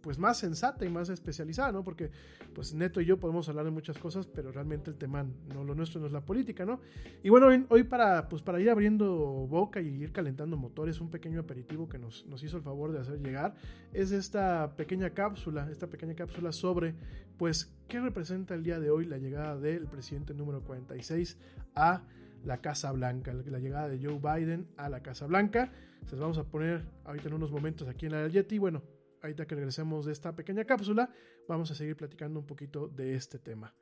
pues más sensata y más especializada, ¿no? Porque pues Y yo podemos hablar de muchas cosas, pero realmente el tema, no lo nuestro no es la política, ¿no? Y bueno, hoy, para, pues para ir abriendo boca y ir calentando motores, un pequeño aperitivo que nos, nos hizo el favor de hacer llegar, es esta pequeña cápsula, esta pequeña cápsula sobre, pues, qué representa el día de hoy la llegada del presidente número 46 a la Casa Blanca, la llegada de Joe Biden a la Casa Blanca. Se vamos a poner ahorita en unos momentos aquí en la Yeti. Bueno, ahorita que regresemos de esta pequeña cápsula, vamos a seguir platicando un poquito de este tema.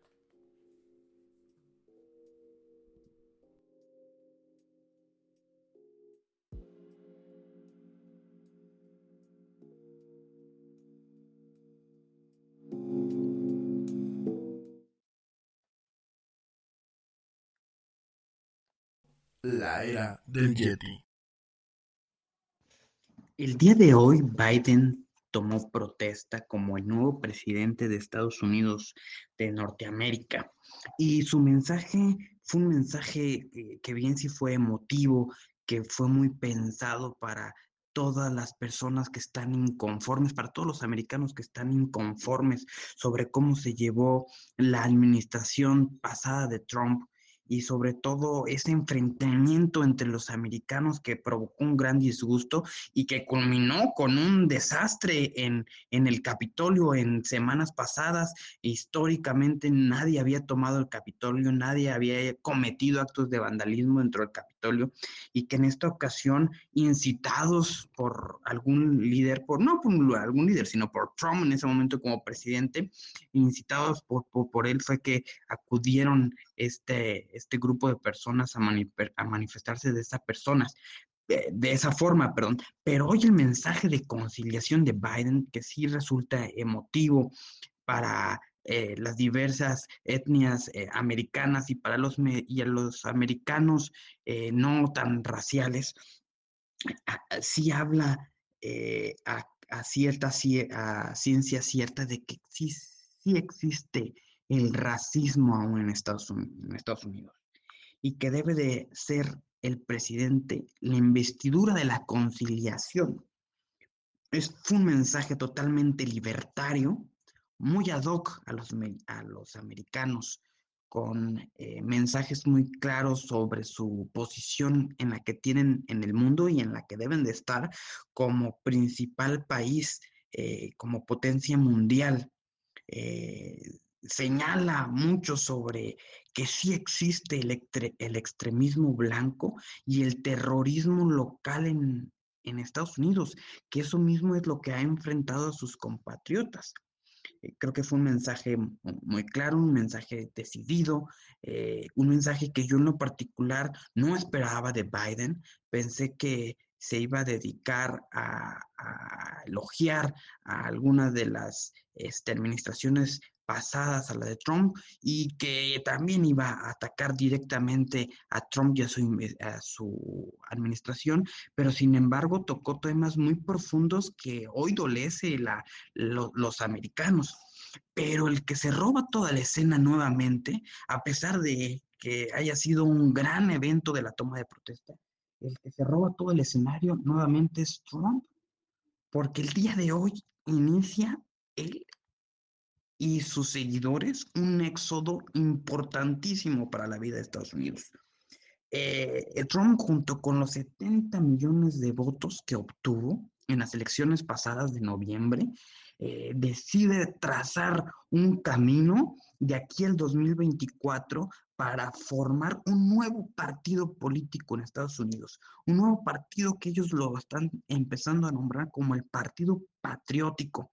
La era del Yeti. El día de hoy Biden tomó protesta como el nuevo presidente de Estados Unidos de Norteamérica. Y su mensaje fue un mensaje que, bien sí fue emotivo, que fue muy pensado para todas las personas que están inconformes, para todos los americanos que están inconformes sobre cómo se llevó la administración pasada de Trump y sobre todo ese enfrentamiento entre los americanos que provocó un gran disgusto y que culminó con un desastre en, en el Capitolio en semanas pasadas. Históricamente nadie había tomado el Capitolio, nadie había cometido actos de vandalismo dentro del Capitolio y que en esta ocasión, incitados por algún líder, por no por algún líder, sino por Trump en ese momento como presidente, incitados por, por, él fue que acudieron este este grupo de personas a, manifestarse de esas personas, de esa forma, perdón. Pero hoy el mensaje de conciliación de Biden, que sí resulta emotivo para eh, las diversas etnias eh, americanas y para los, y a los americanos eh, no tan raciales, sí habla a, cierta ciencia cierta de que sí existe el racismo aún en Estados, Unidos y que debe de ser el presidente la investidura de la conciliación. Es un mensaje totalmente libertario, muy ad hoc a los, a los americanos, con eh, mensajes muy claros sobre su posición en la que tienen en el mundo y en la que deben de estar como principal país, eh, como potencia mundial. Eh, señala mucho sobre que sí existe el, el, extremismo blanco y el terrorismo local en, en Estados Unidos, que eso mismo es lo que ha enfrentado a sus compatriotas. Eh, creo que fue un mensaje muy claro, un mensaje decidido, eh, un mensaje que yo en lo particular no esperaba de Biden. Pensé que se iba a dedicar a, elogiar a algunas de las este, administraciones pasadas a la de Trump y que también iba a atacar directamente a Trump y a su, administración, pero sin embargo tocó temas muy profundos que hoy dolece la, los americanos. Pero el que se roba toda la escena nuevamente, a pesar de que haya sido un gran evento de la toma de protesta, el que se roba todo el escenario nuevamente es Trump, porque el día de hoy inicia el y sus seguidores un éxodo importantísimo para la vida de Estados Unidos. Eh, Trump, junto con los 70 millones de votos que obtuvo en las elecciones pasadas de noviembre, eh, decide trazar un camino de aquí al 2024 para formar un nuevo partido político en Estados Unidos, un nuevo partido que ellos lo están empezando a nombrar como el Partido Patriótico.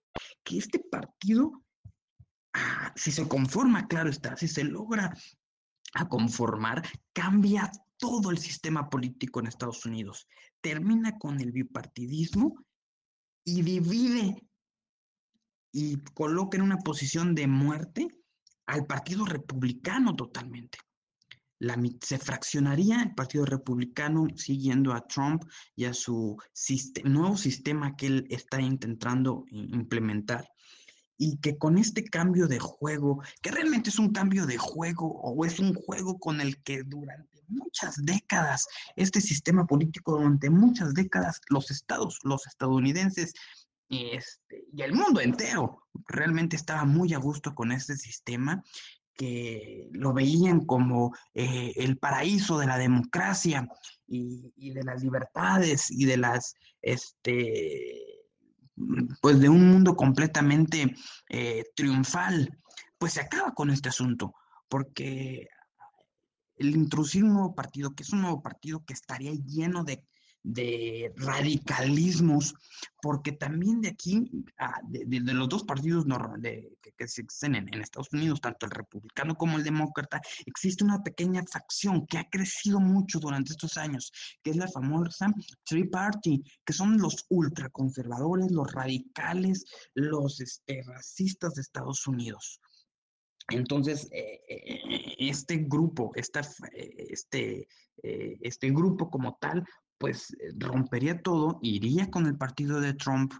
Que este partido, ah, si se conforma, claro está, si se logra a conformar, cambia todo el sistema político en Estados Unidos. Termina con el bipartidismo y divide y coloca en una posición de muerte al Partido Republicano totalmente. Se fraccionaría el Partido Republicano siguiendo a Trump y a su nuevo sistema que él está intentando implementar. Y que con este cambio de juego, que realmente es un cambio de juego o es un juego con el que durante muchas décadas, este sistema político durante muchas décadas, los estados, los estadounidenses este, y el mundo entero realmente estaba muy a gusto con este sistema que lo veían como eh, el paraíso de la democracia y, de las libertades y de las, este, pues de un mundo completamente eh, triunfal, pues se acaba con este asunto, porque el introducir un nuevo partido, que es un nuevo partido que estaría lleno de de radicalismos, porque también de aquí, ah, de, los dos partidos que, que, existen en, Estados Unidos, tanto el republicano como el demócrata, existe una pequeña facción que ha crecido mucho durante estos años, que es la famosa Three Party, que son los ultraconservadores, los radicales, los este, racistas de Estados Unidos. Entonces, eh, eh, este grupo, esta, este, eh, este grupo como tal, pues eh, rompería todo, iría con el partido de Trump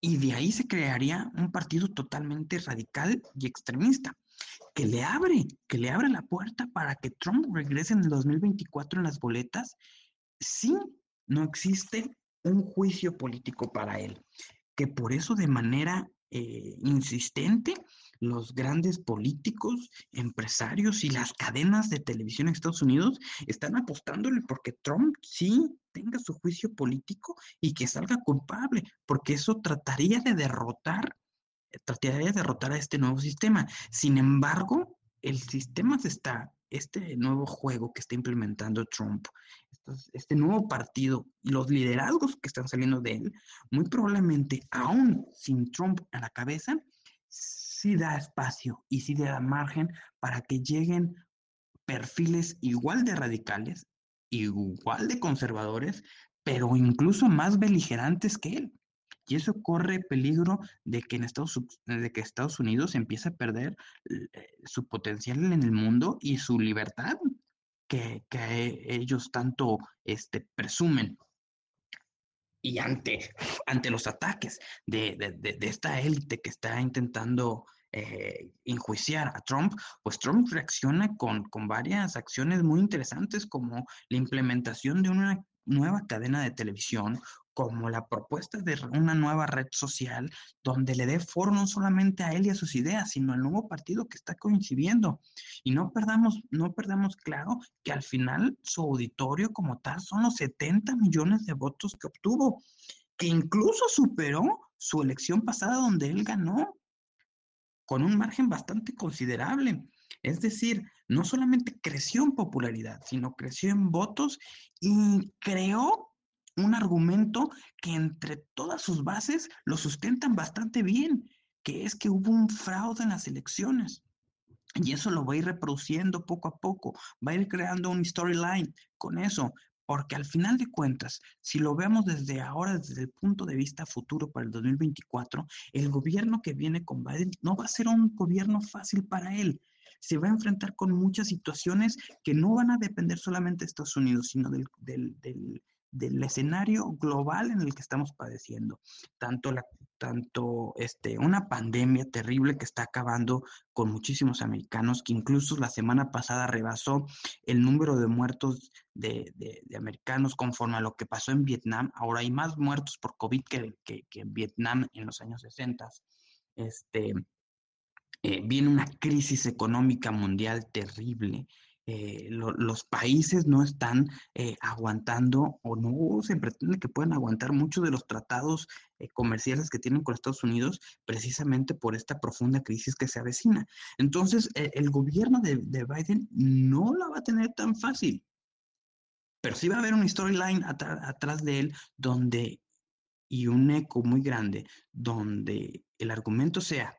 y de ahí se crearía un partido totalmente radical y extremista, que le abre, que le abre la puerta para que Trump regrese en el 2024 en las boletas si no existe un juicio político para él, que por eso de manera eh, insistente los grandes políticos, empresarios y las cadenas de televisión en Estados Unidos están apostándole porque Trump sí tenga su juicio político y que salga culpable, porque eso trataría de derrotar, trataría de derrotar a este nuevo sistema. Sin embargo, el sistema se está, este nuevo juego que está implementando Trump, este nuevo partido y los liderazgos que están saliendo de él, muy probablemente, aún sin Trump a la cabeza, sí da espacio y sí da margen para que lleguen perfiles igual de radicales, igual de conservadores, pero incluso más beligerantes que él. Y eso corre peligro de que en Estados, de que Estados Unidos empiece a perder eh, su potencial en el mundo y su libertad que, que ellos tanto este, presumen y ante, ante los ataques de, de, de esta élite que está intentando eh, enjuiciar a Trump, pues Trump reacciona con, con varias acciones muy interesantes como la implementación de una nueva cadena de televisión, como la propuesta de una nueva red social donde le dé foro no solamente a él y a sus ideas, sino al nuevo partido que está coincidiendo. Y no perdamos, no perdamos claro que al final su auditorio como tal son los 70 millones de votos que obtuvo, que incluso superó su elección pasada donde él ganó con un margen bastante considerable. Es decir, no solamente creció en popularidad, sino creció en votos y creó un argumento que entre todas sus bases lo sustentan bastante bien, que es que hubo un fraude en las elecciones. Y eso lo va a ir reproduciendo poco a poco, va a ir creando un storyline con eso, porque al final de cuentas, si lo vemos desde ahora, desde el punto de vista futuro para el 2024, el gobierno que viene con Biden no va a ser un gobierno fácil para él. Se va a enfrentar con muchas situaciones que no van a depender solamente de Estados Unidos, sino del, del, del del escenario global en el que estamos padeciendo. Tanto, la, tanto este, una pandemia terrible que está acabando con muchísimos americanos, que incluso la semana pasada rebasó el número de muertos de, de, americanos conforme a lo que pasó en Vietnam. Ahora hay más muertos por COVID que, que, que en Vietnam en los años 60. Este, eh, viene una crisis económica mundial terrible. Eh, los países no están eh, aguantando o no se pretende que puedan aguantar muchos de los tratados eh, comerciales que tienen con Estados Unidos precisamente por esta profunda crisis que se avecina. Entonces, el gobierno de, de, Biden no la va a tener tan fácil, pero sí va a haber un storyline atrás de él donde, y un eco muy grande, donde el argumento sea,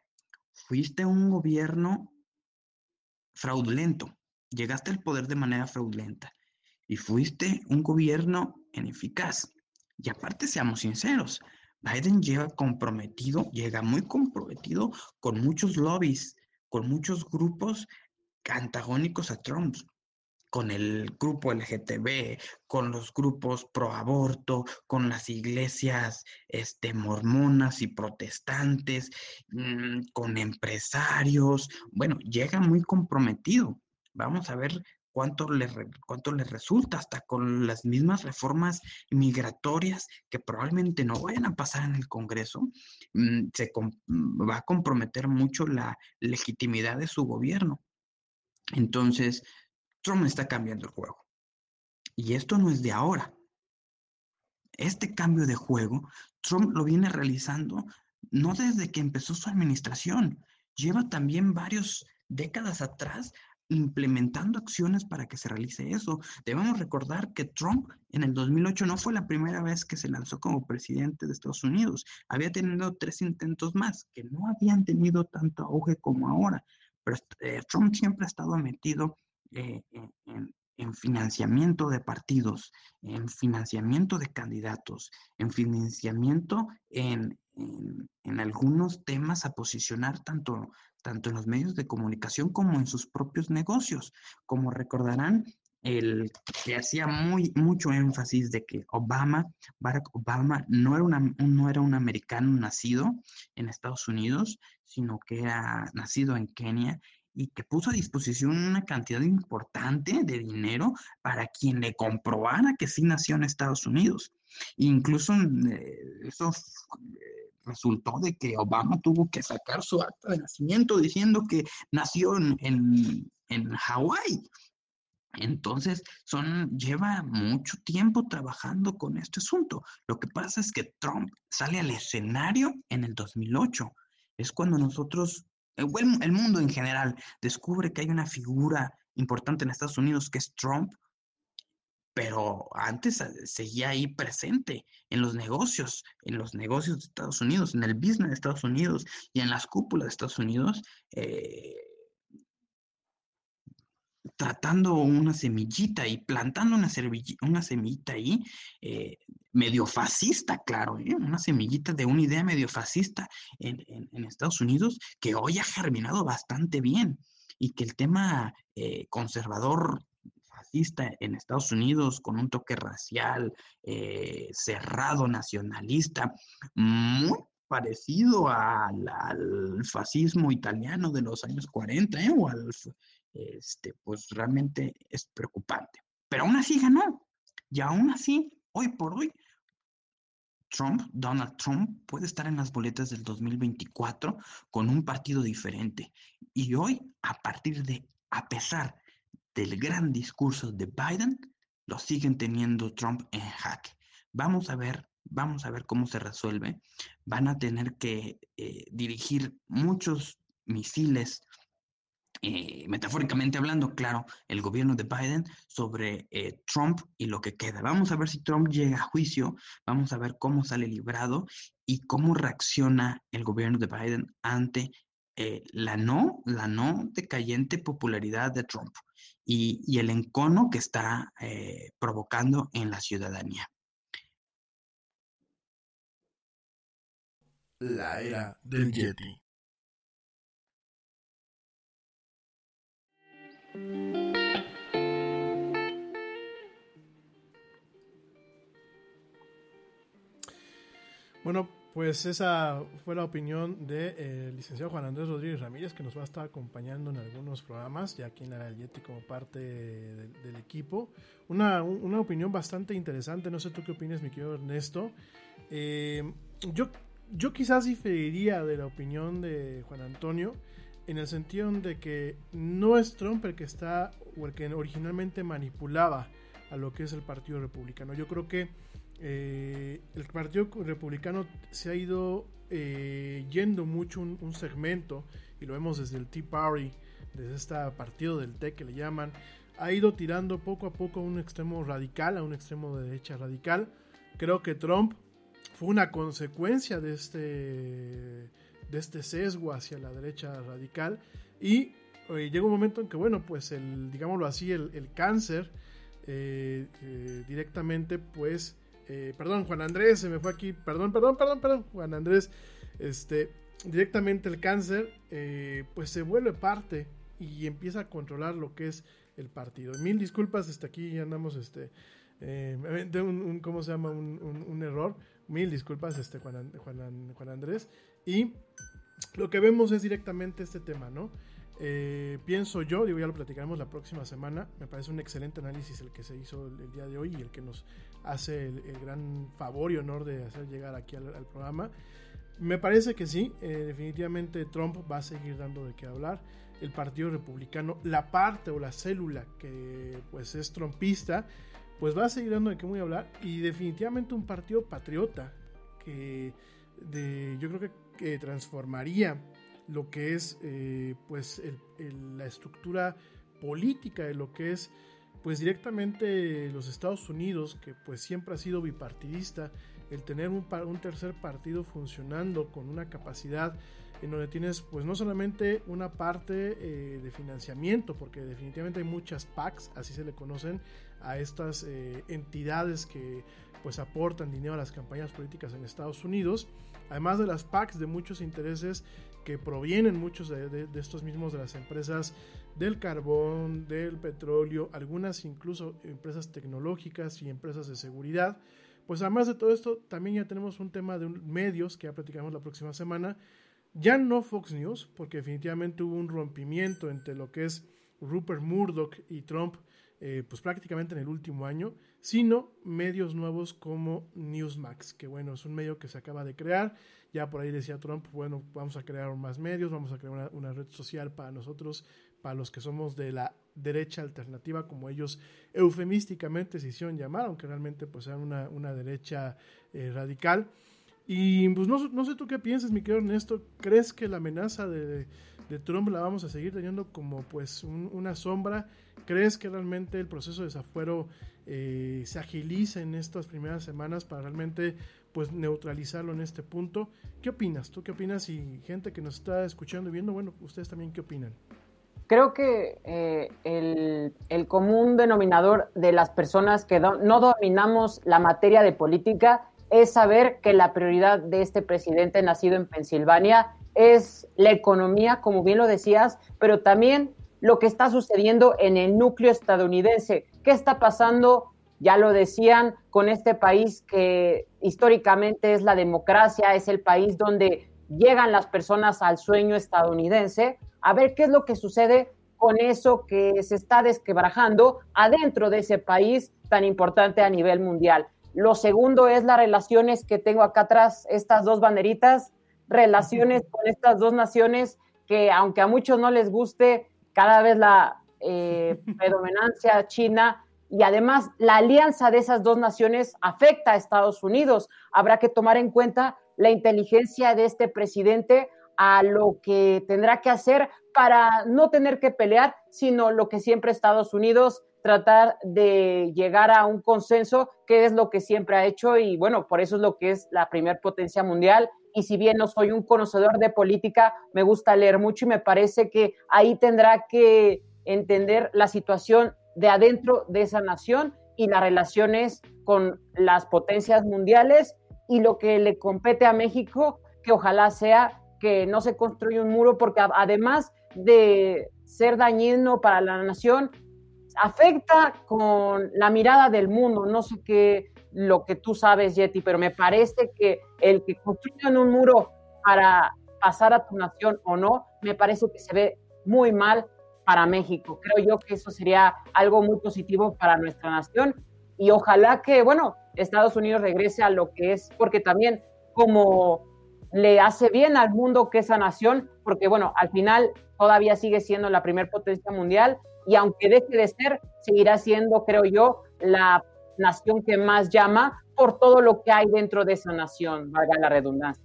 fuiste un gobierno fraudulento llegaste al poder de manera fraudulenta y fuiste un gobierno ineficaz. Y aparte, seamos sinceros, Biden llega comprometido, llega muy comprometido con muchos lobbies, con muchos grupos antagónicos a Trump, con el grupo LGTB, con los grupos pro aborto, con las iglesias este, mormonas y protestantes, mm, con empresarios. Bueno, llega muy comprometido. Vamos a ver cuánto le, cuánto le resulta, hasta con las mismas reformas migratorias que probablemente no vayan a pasar en el Congreso, mm, se mm, va a comprometer mucho la legitimidad de su gobierno. Entonces, Trump está cambiando el juego. Y esto no es de ahora. Este cambio de juego, Trump lo viene realizando no desde que empezó su administración, lleva también varias décadas atrás implementando acciones para que se realice eso. Debemos recordar que Trump en el 2008 no fue la primera vez que se lanzó como presidente de Estados Unidos. Había tenido tres intentos más que no habían tenido tanto auge como ahora. Pero eh, Trump siempre ha estado metido eh, en, financiamiento de partidos, en financiamiento de candidatos, en financiamiento en, en, algunos temas a posicionar tanto, tanto en los medios de comunicación como en sus propios negocios. Como recordarán, el que hacía muy, mucho énfasis de que Obama, Barack Obama, no era, una, no era un americano nacido en Estados Unidos, sino que era nacido en Kenia y que puso a disposición una cantidad importante de dinero para quien le comprobara que sí nació en Estados Unidos. Incluso eh, eso eh, resultó de que Obama tuvo que sacar su acta de nacimiento diciendo que nació en, en, en Hawái. Entonces, son, lleva mucho tiempo trabajando con este asunto. Lo que pasa es que Trump sale al escenario en el 2008. Es cuando nosotros, el, el mundo en general, descubre que hay una figura importante en Estados Unidos que es Trump pero antes eh, seguía ahí presente en los negocios, en los negocios de Estados Unidos, en el business de Estados Unidos y en las cúpulas de Estados Unidos, eh, tratando una semillita y plantando una, una semillita ahí, eh, medio fascista, claro, una semillita de una idea medio fascista en, Estados Unidos que hoy ha germinado bastante bien y que el tema conservador en Estados Unidos con un toque racial, eh, cerrado, nacionalista, muy parecido al, fascismo italiano de los años 40, ¿eh? o al, este, pues realmente es preocupante. Pero aún así ganó. Y aún así, hoy por hoy, Trump, Donald Trump, puede estar en las boletas del 2024 con un partido diferente. Y hoy, a partir de, a pesar del gran discurso de Biden, lo siguen teniendo Trump en jaque. Vamos a ver, vamos a ver cómo se resuelve. Van a tener que eh, dirigir muchos misiles, eh, metafóricamente hablando, claro, el gobierno de Biden sobre eh, Trump y lo que queda. Vamos a ver si Trump llega a juicio, vamos a ver cómo sale librado y cómo reacciona el gobierno de Biden ante la no, la no decayente popularidad de Trump y, el encono que está eh, provocando en la ciudadanía. La era del Yeti. Bueno, pues esa fue la opinión del de, eh, licenciado Juan Andrés Rodríguez Ramírez, que nos va a estar acompañando en algunos programas, ya aquí en la como parte del equipo. Una, una, opinión bastante interesante, no sé tú qué opinas, mi querido Ernesto. Eh, yo, yo quizás diferiría de la opinión de Juan Antonio, en el sentido de que no es Trump el que está, o el que originalmente manipulaba a lo que es el Partido Republicano. Yo creo que eh, el Partido Republicano se ha ido eh, yendo mucho un, segmento, y lo vemos desde el Tea Party, desde este partido del té que le llaman, ha ido tirando poco a poco a un extremo radical, a un extremo de derecha radical. Creo que Trump fue una consecuencia de este, de este sesgo hacia la derecha radical y eh, llega un momento en que, bueno, pues el, digámoslo así, el, cáncer directamente pues eh, perdón, Juan Andrés, se me fue aquí. Perdón, perdón, perdón, perdón. Juan Andrés, este, directamente el cáncer, eh, pues se vuelve parte y empieza a controlar lo que es el partido. Mil disculpas, hasta aquí andamos, este, eh, un, ¿cómo se llama? Un, error. Mil disculpas, este, Juan Andrés. Y lo que vemos es directamente este tema, ¿no? Eh, pienso yo, digo, ya lo platicaremos la próxima semana. Me parece un excelente análisis el que se hizo el, día de hoy y el que nos hace el, gran favor y honor de hacer llegar aquí al, programa. Me parece que sí, eh, definitivamente Trump va a seguir dando de qué hablar. El Partido Republicano, la parte o la célula que pues es trompista, pues va a seguir dando de qué muy hablar. Y definitivamente un partido patriota que de, yo creo que, que transformaría lo que es eh, pues la estructura política de lo que es pues directamente los Estados Unidos que pues siempre ha sido bipartidista el tener un, un tercer partido funcionando con una capacidad en donde tienes pues no solamente una parte eh, de financiamiento, porque definitivamente hay muchas PACs, así se le conocen a estas eh, entidades que pues aportan dinero a las campañas políticas en Estados Unidos, además de las PACs de muchos intereses que provienen muchos de, estos mismos de las empresas del carbón, del petróleo, algunas incluso empresas tecnológicas y empresas de seguridad. Pues además de todo esto, también ya tenemos un tema de medios que ya platicamos la próxima semana. Ya no Fox News, porque definitivamente hubo un rompimiento entre lo que es Rupert Murdoch y Trump eh, pues prácticamente en el último año, sino medios nuevos como Newsmax, que bueno, es un medio que se acaba de crear, ya por ahí decía Trump, bueno, vamos a crear más medios, vamos a crear una, red social para nosotros, para los que somos de la derecha alternativa, como ellos eufemísticamente se hicieron llamar, aunque realmente pues eran una, derecha eh, radical. Y pues no, no sé tú qué piensas, mi querido Ernesto. ¿Crees que la amenaza de, de Trump la vamos a seguir teniendo como pues un- una sombra? ¿Crees que realmente el proceso de desafuero eh, se agilice en estas primeras semanas para realmente pues neutralizarlo en este punto? ¿Qué opinas? ¿Tú qué opinas? Y gente que nos está escuchando y viendo, bueno, ustedes también qué opinan. Creo que eh, el, el común denominador de las personas que no dominamos la materia de política es saber que la prioridad de este presidente nacido en Pensilvania es la economía, como bien lo decías, pero también lo que está sucediendo en el núcleo estadounidense. ¿Qué está pasando? Ya lo decían, con este país que históricamente es la democracia, es el país donde llegan las personas al sueño estadounidense, a ver qué es lo que sucede con eso que se está desquebrajando adentro de ese país tan importante a nivel mundial. Lo segundo es las relaciones que tengo acá atrás, estas dos banderitas, relaciones con estas dos naciones que aunque a muchos no les guste, cada vez la eh, predominancia china y además la alianza de esas dos naciones afecta a Estados Unidos. Habrá que tomar en cuenta la inteligencia de este presidente a lo que tendrá que hacer para no tener que pelear, sino lo que siempre Estados Unidos tratar de llegar a un consenso, que es lo que siempre ha hecho y bueno, por eso es lo que es la primer potencia mundial. Y si bien no soy un conocedor de política, me gusta leer mucho y me parece que ahí tendrá que entender la situación de adentro de esa nación y las relaciones con las potencias mundiales y lo que le compete a México, que ojalá sea que no se construya un muro, porque además de ser dañino para la nación, afecta con la mirada del mundo. No sé qué lo que tú sabes, Yeti, pero me parece que el que construyan un muro para pasar a tu nación o no, me parece que se ve muy mal para México. Creo yo que eso sería algo muy positivo para nuestra nación y ojalá que, bueno, Estados Unidos regrese a lo que es, porque también como le hace bien al mundo que esa nación, porque bueno, al final todavía sigue siendo la primer potencia mundial y aunque deje de ser, seguirá siendo, creo yo, la nación que más llama por todo lo que hay dentro de esa nación, valga la redundancia.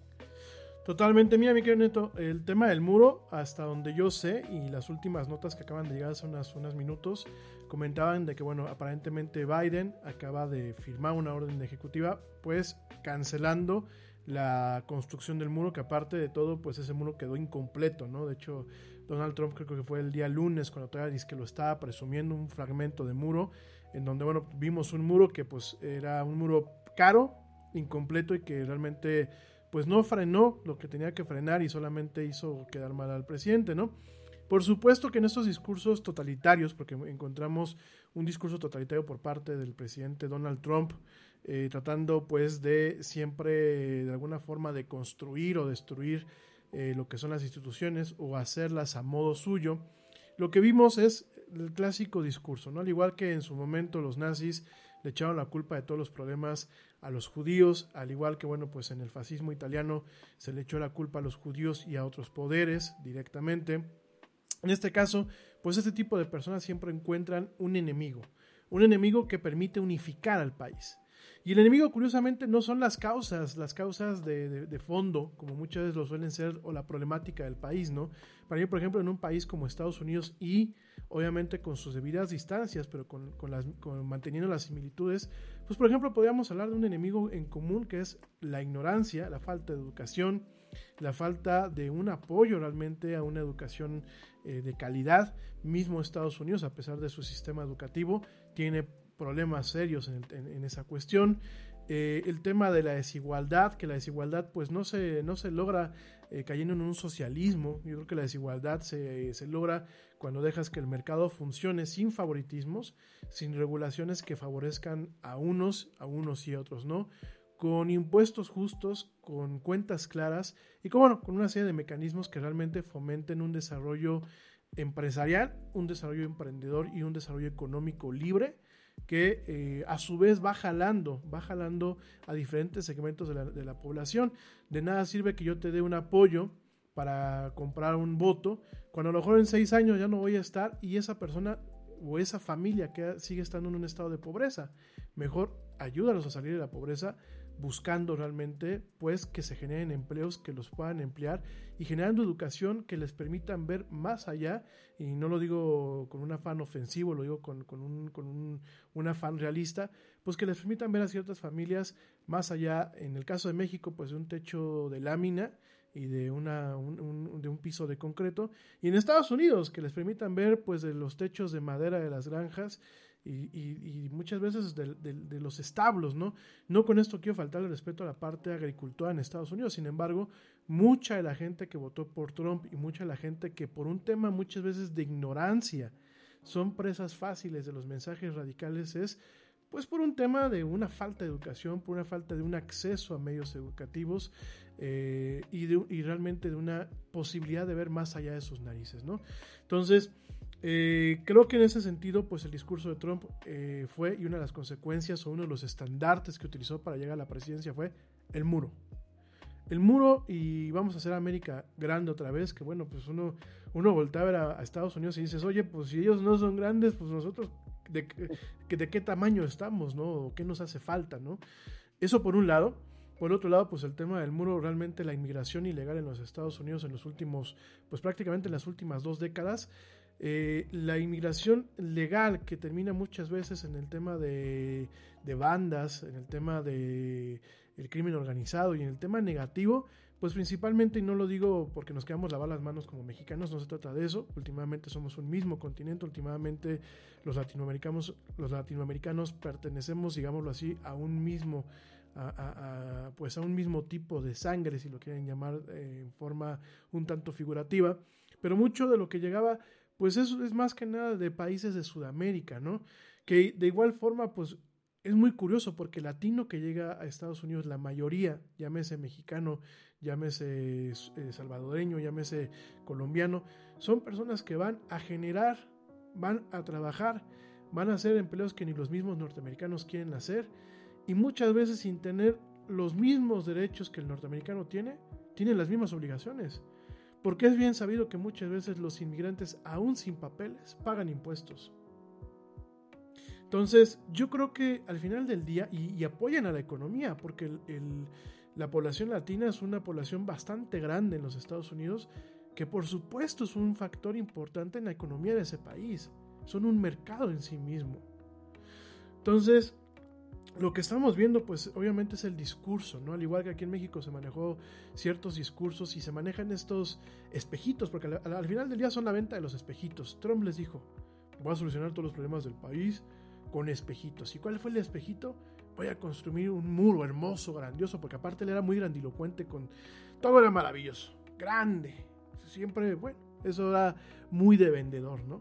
Totalmente, mira, mi querido Neto, el tema del muro, hasta donde yo sé, y las últimas notas que acaban de llegar hace unas, unos minutos, comentaban de que, bueno, aparentemente Biden acaba de firmar una orden ejecutiva, pues cancelando la construcción del muro, que aparte de todo, pues ese muro quedó incompleto, ¿no? De hecho, Donald Trump creo que fue el día lunes cuando todavía dice que lo estaba presumiendo un fragmento de muro, en donde, bueno, vimos un muro que pues era un muro caro, incompleto y que realmente pues no frenó lo que tenía que frenar y solamente hizo quedar mal al presidente, ¿no? Por supuesto que en estos discursos totalitarios, porque encontramos un discurso totalitario por parte del presidente Donald Trump, eh, tratando pues de siempre de alguna forma de construir o destruir eh, lo que son las instituciones o hacerlas a modo suyo, lo que vimos es el clásico discurso, ¿no? Al igual que en su momento los nazis le echaron la culpa de todos los problemas a los judíos, al igual que, bueno, pues en el fascismo italiano se le echó la culpa a los judíos y a otros poderes directamente. En este caso, pues este tipo de personas siempre encuentran un enemigo, un enemigo que permite unificar al país. Y el enemigo, curiosamente, no son las causas, las causas de, fondo, como muchas veces lo suelen ser, o la problemática del país, ¿no? Para mí, por ejemplo, en un país como Estados Unidos y obviamente con sus debidas distancias, pero con, con las, manteniendo las similitudes, pues por ejemplo, podríamos hablar de un enemigo en común que es la ignorancia, la falta de educación, la falta de un apoyo realmente a una educación eh, de calidad. Mismo Estados Unidos, a pesar de su sistema educativo, tiene problemas serios en, en, en esa cuestión. Eh, el tema de la desigualdad, que la desigualdad pues no se, no se logra eh, cayendo en un socialismo, yo creo que la desigualdad se, se, logra cuando dejas que el mercado funcione sin favoritismos, sin regulaciones que favorezcan a unos, a unos y a otros no, con impuestos justos, con cuentas claras y con, bueno, con una serie de mecanismos que realmente fomenten un desarrollo empresarial, un desarrollo emprendedor y un desarrollo económico libre que eh, a su vez va jalando, va jalando a diferentes segmentos de la, de la, población. De nada sirve que yo te dé un apoyo para comprar un voto, cuando a lo mejor en seis años ya no voy a estar y esa persona o esa familia que sigue estando en un estado de pobreza. Mejor ayúdalos a salir de la pobreza buscando realmente pues que se generen empleos que los puedan emplear y generando educación que les permitan ver más allá. Y no lo digo con un afán ofensivo, lo digo con, un, con un, un, afán realista, pues que les permitan ver a ciertas familias más allá, en el caso de México pues de un techo de lámina y de, una, un, de un piso de concreto. Y en Estados Unidos que les permitan ver pues de los techos de madera de las granjas y, muchas veces de, los establos, ¿no? No con esto quiero faltar el respeto a la parte agricultura en Estados Unidos, sin embargo, mucha de la gente que votó por Trump y mucha de la gente que por un tema muchas veces de ignorancia son presas fáciles de los mensajes radicales es pues por un tema de una falta de educación, por una falta de un acceso a medios educativos eh, y, de, y realmente de una posibilidad de ver más allá de sus narices, ¿no? Entonces, eh, creo que en ese sentido, pues el discurso de Trump eh, fue, y una de las consecuencias o uno de los estandartes que utilizó para llegar a la presidencia fue el muro. El muro y vamos a hacer América grande otra vez, que bueno, pues uno, uno voltea a ver a, Estados Unidos y dices, oye, pues si ellos no son grandes, pues nosotros, ¿de, qué tamaño estamos, no? ¿Qué nos hace falta, no? Eso por un lado. Por otro lado, pues el tema del muro, realmente la inmigración ilegal en los Estados Unidos en los últimos, pues prácticamente en las últimas dos décadas, eh, la inmigración legal que termina muchas veces en el tema de, bandas, en el tema de el crimen organizado y en el tema negativo, pues principalmente, y no lo digo porque nos quedamos lavar las manos como mexicanos, no se trata de eso, últimamente somos un mismo continente, últimamente los latinoamericanos, los latinoamericanos pertenecemos, digámoslo así, a un mismo, a, pues a un mismo tipo de sangre, si lo quieren llamar eh, en forma un tanto figurativa, pero mucho de lo que llegaba pues eso es más que nada de países de Sudamérica, ¿no? Que de igual forma, pues es muy curioso porque el latino que llega a Estados Unidos, la mayoría, llámese mexicano, llámese eh, salvadoreño, llámese colombiano, son personas que van a generar, van a trabajar, van a hacer empleos que ni los mismos norteamericanos quieren hacer y muchas veces sin tener los mismos derechos que el norteamericano tiene, tienen las mismas obligaciones. Porque es bien sabido que muchas veces los inmigrantes, aún sin papeles, pagan impuestos. Entonces, yo creo que al final del día, y, apoyan a la economía, porque la población latina es una población bastante grande en los Estados Unidos, que por supuesto es un factor importante en la economía de ese país. Son un mercado en sí mismo. Entonces, lo que estamos viendo, pues obviamente es el discurso, ¿no? Al igual que aquí en México se manejó ciertos discursos y se manejan estos espejitos, porque al, final del día son la venta de los espejitos. Trump les dijo, voy a solucionar todos los problemas del país con espejitos. ¿Y cuál fue el espejito? Voy a construir un muro hermoso, grandioso, porque aparte él era muy grandilocuente con... Todo era maravilloso, grande. Siempre, bueno, eso era muy de vendedor, ¿no?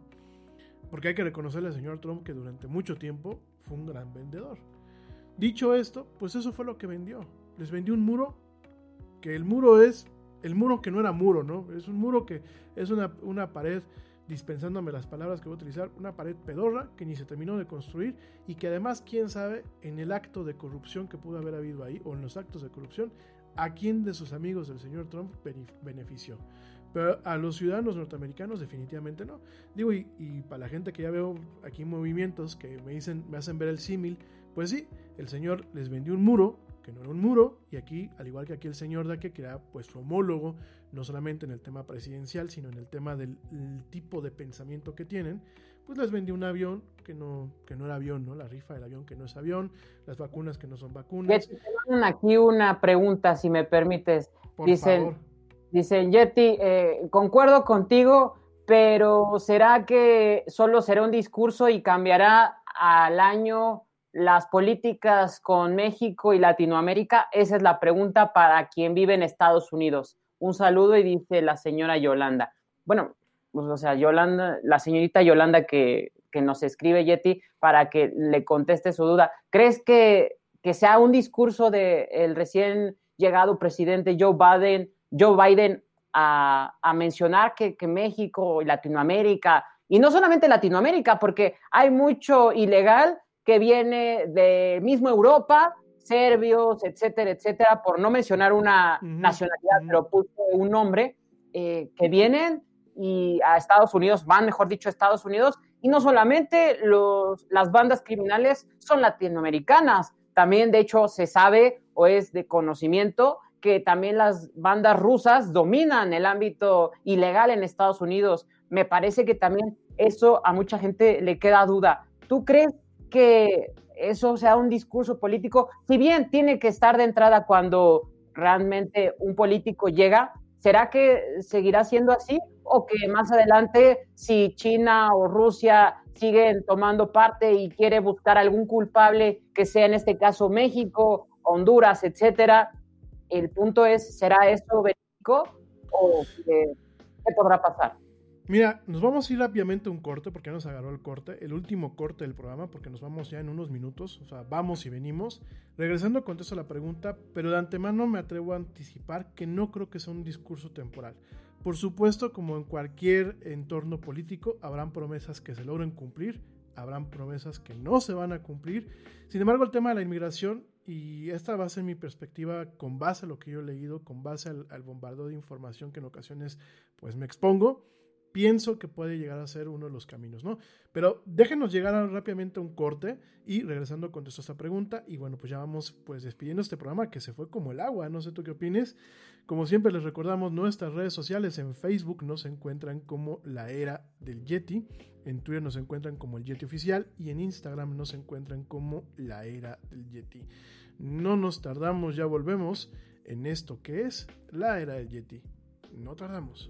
Porque hay que reconocerle al señor Trump que durante mucho tiempo fue un gran vendedor. Dicho esto, pues eso fue lo que vendió. Les vendió un muro, que el muro es el muro que no era muro, ¿no? Es un muro que es una, una pared, dispensándome las palabras que voy a utilizar, una pared pedorra que ni se terminó de construir y que además, quién sabe, en el acto de corrupción que pudo haber habido ahí, o en los actos de corrupción, a quién de sus amigos del señor Trump benefició. Pero a los ciudadanos norteamericanos definitivamente no. Digo, y, y para la gente que ya veo aquí movimientos que me, dicen, me hacen ver el símil, pues sí, el señor les vendió un muro, que no era un muro, y aquí, al igual que aquí el señor Daque, que era pues su homólogo, no solamente en el tema presidencial, sino en el tema del tipo de pensamiento que tienen, pues les vendió un avión que no, que no era avión, ¿no? La rifa del avión que no es avión, las vacunas que no son vacunas. Aquí una pregunta, si me permites. Por dicen, favor. dicen, Yeti, eh, concuerdo contigo, pero ¿será que solo será un discurso y cambiará al año las políticas con México y Latinoamérica? Esa es la pregunta para quien vive en Estados Unidos. Un saludo y dice la señora Yolanda. Bueno, pues, o sea, Yolanda, la señorita Yolanda que, nos escribe Yeti para que le conteste su duda. ¿Crees que, que sea un discurso del recién llegado presidente Joe Biden, Joe Biden a, mencionar que, que México y Latinoamérica, y no solamente Latinoamérica, porque hay mucho ilegal que viene de mismo Europa, serbios, etcétera, etcétera, por no mencionar una nacionalidad, pero puso un nombre, eh, que vienen y a Estados Unidos, van, mejor dicho, a Estados Unidos, y no solamente los, las bandas criminales son latinoamericanas, También, de hecho, se sabe o es de conocimiento que también las bandas rusas dominan el ámbito ilegal en Estados Unidos. Me parece que también eso a mucha gente le queda duda. ¿Tú crees que eso sea un discurso político? Si bien tiene que estar de entrada cuando realmente un político llega, ¿será que seguirá siendo así? ¿O que más adelante, si China o Rusia siguen tomando parte y quiere buscar algún culpable, que sea en este caso México, Honduras, etcétera, el punto es, ¿será esto benéfico o qué, qué podrá pasar? Mira, nos vamos a ir rápidamente a un corte porque nos agarró el corte, el último corte del programa porque nos vamos ya en unos minutos, o sea, vamos y venimos. Regresando contesto a la pregunta, pero de antemano me atrevo a anticipar que no creo que sea un discurso temporal. Por supuesto, como en cualquier entorno político, habrán promesas que se logren cumplir, habrán promesas que no se van a cumplir. Sin embargo, el tema de la inmigración, y esta va a ser mi perspectiva con base a lo que yo he leído, con base al, al bombardeo de información que en ocasiones pues me expongo, pienso que puede llegar a ser uno de los caminos, ¿no? Pero déjenos llegar rápidamente a un corte y regresando contesto esta pregunta y bueno, pues ya vamos pues despidiendo este programa que se fue como el agua, no sé tú qué opines. Como siempre les recordamos nuestras redes sociales, en Facebook nos encuentran como la era del Yeti, en Twitter nos encuentran como el Yeti oficial y en Instagram nos encuentran como la era del Yeti. No nos tardamos, ya volvemos en esto que es la era del Yeti. No tardamos.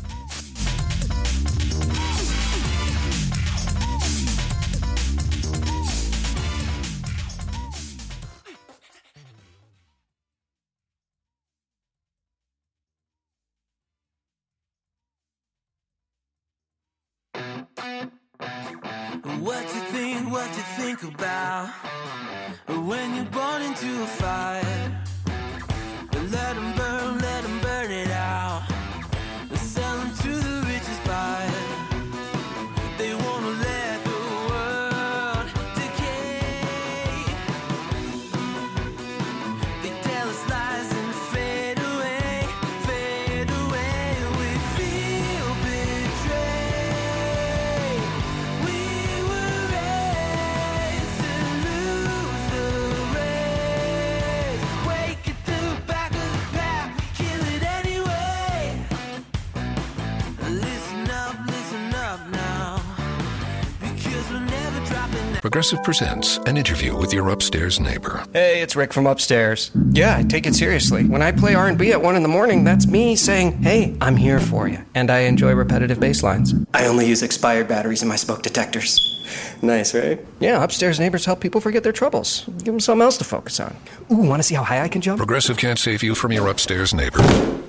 Progressive presents an interview with your upstairs neighbor. Hey, it's Rick from upstairs. Yeah, I take it seriously. When I play R&B at 1 in the morning, that's me saying, "Hey, I'm here for you." And I enjoy repetitive bass lines. I only use expired batteries in my smoke detectors. Nice, right? Yeah, upstairs neighbors help people forget their troubles. Give them something else to focus on. Ooh, want to see how high I can jump? Progressive can't save you from your upstairs neighbor,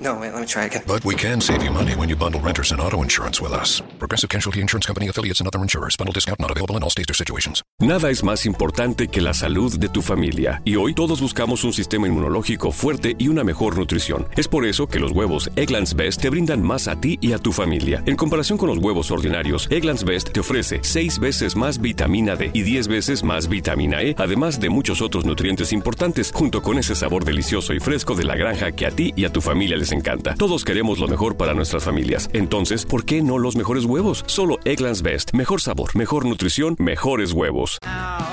No, wait, let me try again. but we can save you money when you bundle renters and auto insurance with us. Progressive Casualty Insurance Company affiliates and other insurers. Bundle discount not available in all states or situations. Nada es más importante que la salud de tu familia y hoy todos buscamos un sistema inmunológico fuerte y una mejor nutrición. Es por eso que los huevos Egglands Best te brindan más a ti y a tu familia. En comparación con los huevos ordinarios, Egglands Best te ofrece 6 veces más vitamina D y 10 veces más vitamina E, además de muchos otros nutrientes importantes, junto con ese sabor delicioso y fresco de la granja que a ti y a tu familia les encanta. Todos queremos lo mejor para nuestras familias. Entonces, ¿por qué no los mejores huevos? Solo Egglands Best. Mejor sabor, mejor nutrición, mejores huevos. Beat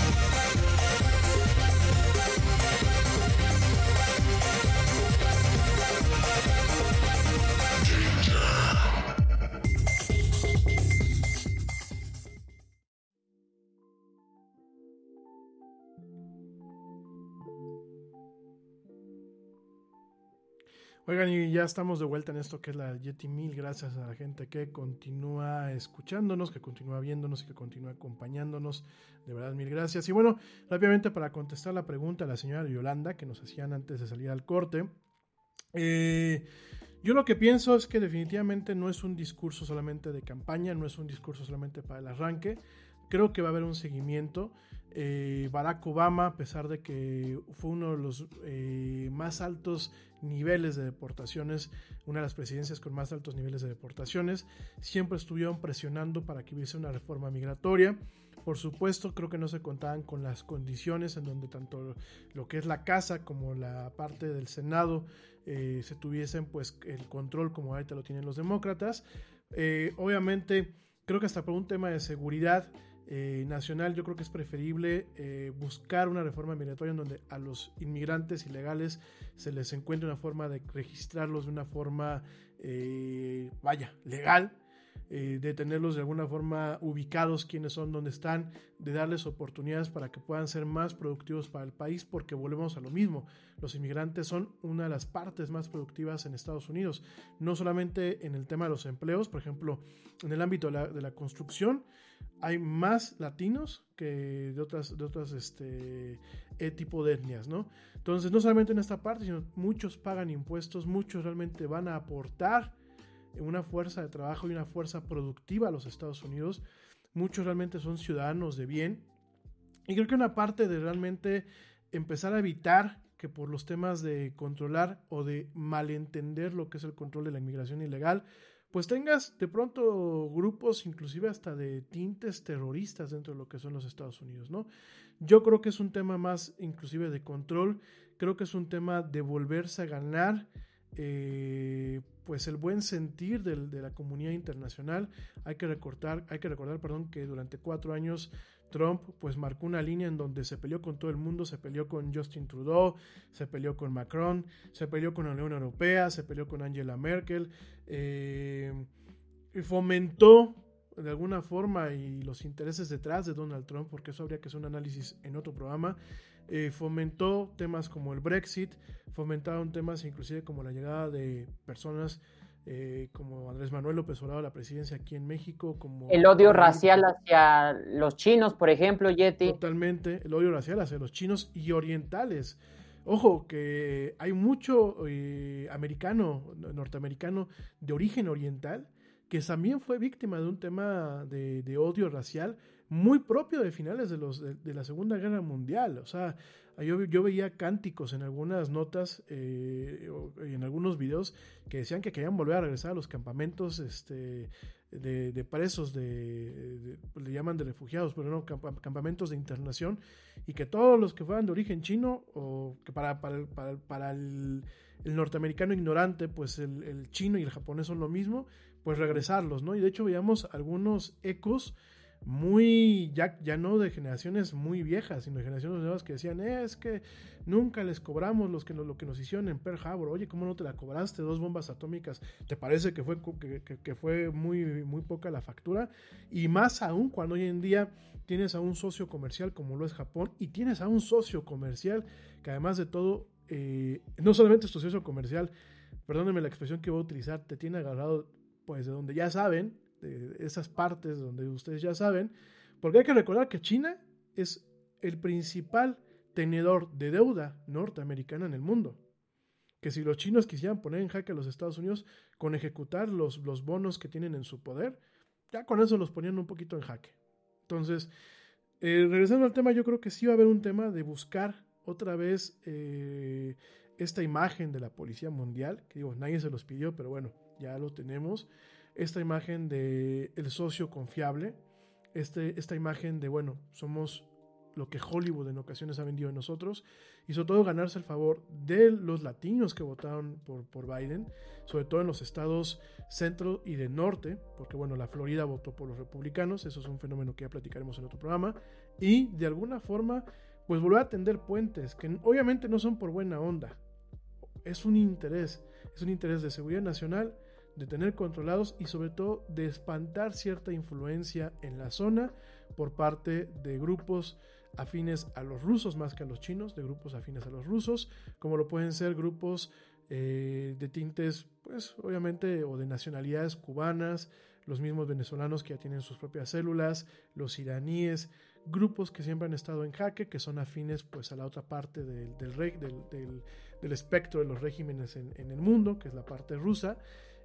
Oigan, y ya estamos de vuelta en esto que es la Yeti Mil. Gracias a la gente que continúa escuchándonos, que continúa viéndonos y que continúa acompañándonos. De verdad, mil gracias. Y bueno, rápidamente para contestar la pregunta a la señora Yolanda que nos hacían antes de salir al corte. Eh, yo lo que pienso es que definitivamente no es un discurso solamente de campaña, no es un discurso solamente para el arranque. Creo que va a haber un seguimiento. Eh, Barack Obama, a pesar de que fue uno de los eh, más altos niveles de deportaciones, una de las presidencias con más altos niveles de deportaciones, siempre estuvieron presionando para que hubiese una reforma migratoria. Por supuesto, creo que no se contaban con las condiciones en donde tanto lo que es la casa como la parte del Senado eh, se tuviesen pues el control como ahorita lo tienen los demócratas. Eh, obviamente, creo que hasta por un tema de seguridad eh, nacional, yo creo que es preferible eh, buscar una reforma migratoria en donde a los inmigrantes ilegales se les encuentre una forma de registrarlos de una forma, eh, vaya, legal, de tenerlos de alguna forma ubicados quiénes son, dónde están, de darles oportunidades para que puedan ser más productivos para el país, porque volvemos a lo mismo, los inmigrantes son una de las partes más productivas en Estados Unidos, no solamente en el tema de los empleos, por ejemplo, en el ámbito de la construcción, hay más latinos que de otras, de otras este, eh, tipo de etnias, ¿no? Entonces, no solamente en esta parte, sino muchos pagan impuestos, muchos realmente van a aportar una fuerza de trabajo y una fuerza productiva a los Estados Unidos. Muchos realmente son ciudadanos de bien. Y creo que una parte de realmente empezar a evitar que por los temas de controlar o de malentender lo que es el control de la inmigración ilegal, pues tengas de pronto grupos inclusive hasta de tintes terroristas dentro de lo que son los Estados Unidos, ¿no? Yo creo que es un tema más inclusive de control, creo que es un tema de volverse a ganar eh, pues el buen sentir del, de la comunidad internacional. Hay que recordar, hay que recordar, perdón, que durante cuatro años Trump pues marcó una línea en donde se peleó con todo el mundo, se peleó con Justin Trudeau, se peleó con Macron, se peleó con la Unión Europea, se peleó con Angela Merkel, eh, y fomentó de alguna forma y los intereses detrás de Donald Trump, porque eso habría que hacer un análisis en otro programa, eh, fomentó temas como el Brexit, fomentaron temas inclusive como la llegada de personas eh, como Andrés Manuel López Obrador a la presidencia aquí en México, como el odio racial hacia los chinos, por ejemplo, Yeti. Totalmente, el odio racial hacia los chinos y orientales. Ojo, que hay mucho eh, americano, norteamericano de origen oriental que también fue víctima de un tema de, de odio racial muy propio de finales de, los, de, de, la Segunda Guerra Mundial. O sea, yo, yo veía cánticos en algunas notas eh, y en algunos videos que decían que querían volver a regresar a los campamentos este, de, presos, de, le llaman de refugiados, pero no, campamentos de internación, y que todos los que fueran de origen chino, o que para, para, para, para el, el, norteamericano ignorante, pues el, el, chino y el japonés son lo mismo, pues regresarlos, ¿no? Y de hecho veíamos algunos ecos muy, ya, ya no de generaciones muy viejas, sino de generaciones nuevas que decían, eh, es que nunca les cobramos los que, lo que nos hicieron en Pearl Harbor, oye, ¿cómo no te la cobraste? Dos bombas atómicas, ¿te parece que fue, que fue muy, muy poca la factura? Y más aún cuando hoy en día tienes a un socio comercial como lo es Japón y tienes a un socio comercial que además de todo, eh, no solamente es tu socio comercial, perdónenme la expresión que voy a utilizar, te tiene agarrado pues de donde ya saben, de esas partes donde ustedes ya saben, porque hay que recordar que China es el principal tenedor de deuda norteamericana en el mundo. Que si los chinos quisieran poner en jaque a los Estados Unidos con ejecutar los, los bonos que tienen en su poder, ya con eso los ponían un poquito en jaque. Entonces, eh, regresando al tema, yo creo que sí va a haber un tema de buscar otra vez eh, esta imagen de la Policía Mundial, que digo, nadie se los pidió, pero bueno, ya lo tenemos. Esta imagen de el socio confiable, este, esta imagen de, bueno, somos lo que Hollywood en ocasiones ha vendido en nosotros y sobre todo ganarse el favor de los latinos que votaron por, por Biden, sobre todo en los estados centro y de norte, porque bueno, la Florida votó por los republicanos, eso es un fenómeno que ya platicaremos en otro programa, y de alguna forma, pues volver a tender puentes, que obviamente no son por buena onda, es un interés, es un interés de seguridad nacional, de tener controlados y sobre todo de espantar cierta influencia en la zona por parte de grupos afines a los rusos más que a los chinos, de grupos afines a los rusos, como lo pueden ser grupos eh, de tintes, pues obviamente, o de nacionalidades cubanas, los mismos venezolanos que ya tienen sus propias células, los iraníes, grupos que siempre han estado en jaque, que son afines pues a la otra parte del, del, espectro de los regímenes en, en, el mundo, que es la parte rusa,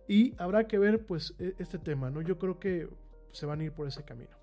y habrá que ver pues e, este tema, ¿no? Yo creo que se van a ir por ese camino.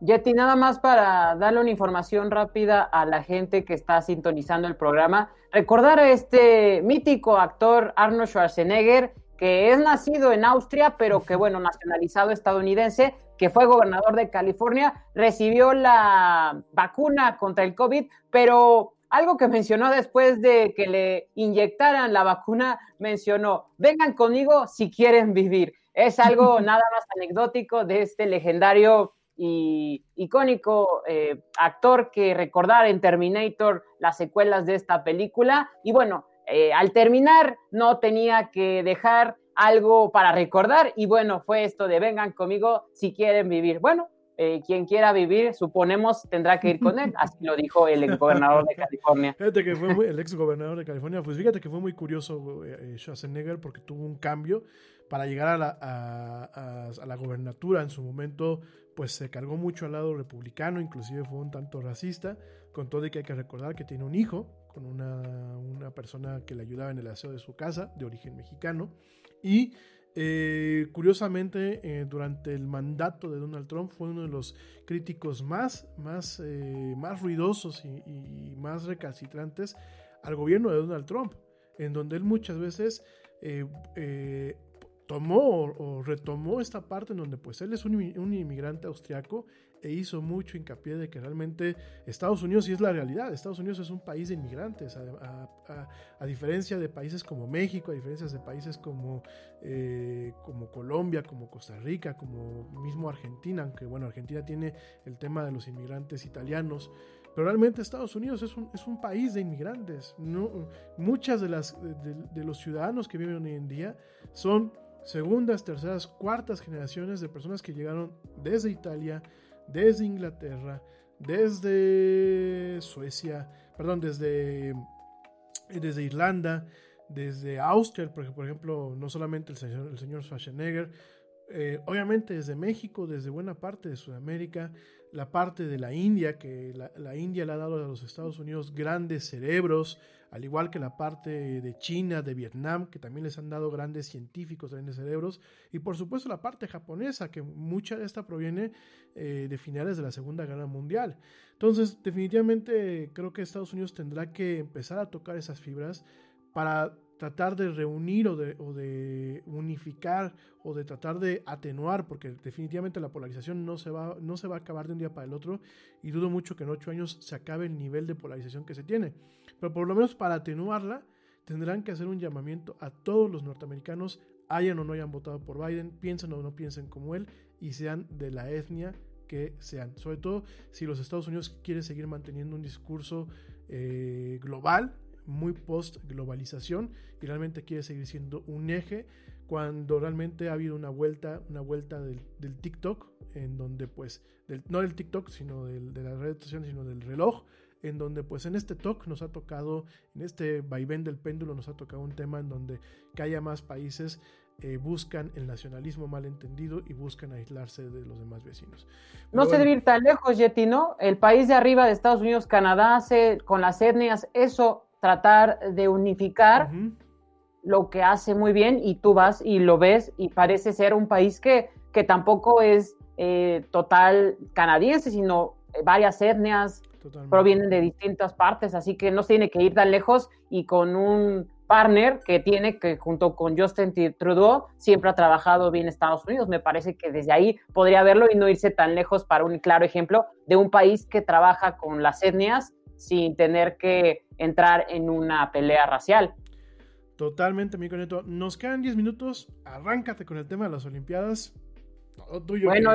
Yeti, nada más para darle una información rápida a la gente que está sintonizando el programa. Recordar a este mítico actor Arnold Schwarzenegger, que es nacido en Austria, pero que, bueno, nacionalizado estadounidense, que fue gobernador de California, recibió la vacuna contra el COVID, pero algo que mencionó después de que le inyectaran la vacuna, mencionó, vengan conmigo si quieren vivir. Es algo nada más anecdótico de este legendario y icónico eh, actor que recordar en Terminator las secuelas de esta película. Y bueno, eh, al terminar no tenía que dejar algo para recordar y bueno, fue esto de vengan conmigo si quieren vivir. Bueno, eh, quien quiera vivir, suponemos, tendrá que ir con él, así lo dijo el ex gobernador de California. Fíjate que fue el ex gobernador de California, pues fíjate que fue muy curioso Schwarzenegger porque tuvo un cambio para llegar a la, a la gobernatura en su momento pues se cargó mucho al lado republicano, inclusive fue un tanto racista, con todo y que hay que recordar que tiene un hijo con una, una persona que le ayudaba en el aseo de su casa, de origen mexicano, y eh, curiosamente eh, durante el mandato de Donald Trump fue uno de los críticos más, más, eh, más ruidosos y, y, más recalcitrantes al gobierno de Donald Trump, en donde él muchas veces tomó o, retomó esta parte en donde pues él es un, inmigrante austriaco e hizo mucho hincapié de que realmente Estados Unidos sí es la realidad, Estados Unidos es un país de inmigrantes, a, diferencia de países como México, a diferencia de países como, eh, como Colombia, como Costa Rica, como mismo Argentina, aunque bueno, Argentina tiene el tema de los inmigrantes italianos, pero realmente Estados Unidos es un, es un país de inmigrantes. No, muchas de, las, de los ciudadanos que viven hoy en día son segundas, terceras, cuartas generaciones de personas que llegaron desde Italia, desde Inglaterra, desde Suecia, perdón, desde, desde Irlanda, desde Austria, porque por ejemplo, no solamente el señor, el señor Schwarzenegger, eh, obviamente desde México, desde buena parte de Sudamérica, la parte de la India, que la, India le ha dado a los Estados Unidos grandes cerebros, al igual que la parte de China, de Vietnam, que también les han dado grandes científicos, grandes cerebros, y por supuesto la parte japonesa, que mucha de esta proviene eh, de finales de la Segunda Guerra Mundial. Entonces, definitivamente creo que Estados Unidos tendrá que empezar a tocar esas fibras para tratar de reunir o de, o de, unificar o de tratar de atenuar, porque definitivamente la polarización no se, va, no se va a acabar de un día para el otro y dudo mucho que en ocho años se acabe el nivel de polarización que se tiene. Pero por lo menos para atenuarla, tendrán que hacer un llamamiento a todos los norteamericanos, hayan o no hayan votado por Biden, piensen o no piensen como él y sean de la etnia que sean. Sobre todo si los Estados Unidos quieren seguir manteniendo un discurso eh, global, muy post-globalización y realmente quiere seguir siendo un eje cuando realmente ha habido una vuelta, una vuelta del, TikTok, en donde pues, no del TikTok, sino del, de las redes sociales, sino del reloj, en donde pues en este talk nos ha tocado, en este vaivén del péndulo nos ha tocado un tema en donde que haya más países eh, buscan el nacionalismo malentendido y buscan aislarse de los demás vecinos. no se debe ir tan lejos, Yeti, ¿no? El país de arriba de Estados Unidos, Canadá, hace con las etnias eso, tratar de unificar lo que hace muy bien y tú vas y lo ves y parece ser un país que, que tampoco es eh, total canadiense, sino varias etnias provienen de distintas partes, así que no se tiene que ir tan lejos y con un partner que tiene, que junto con Justin Trudeau siempre ha trabajado bien Estados Unidos. Me parece que desde ahí podría verlo y no irse tan lejos para un claro ejemplo de un país que trabaja con las etnias sin tener que entrar en una pelea racial. Totalmente, mi Neto. Nos quedan 10 minutos. Arráncate con el tema de las Olimpiadas. bueno,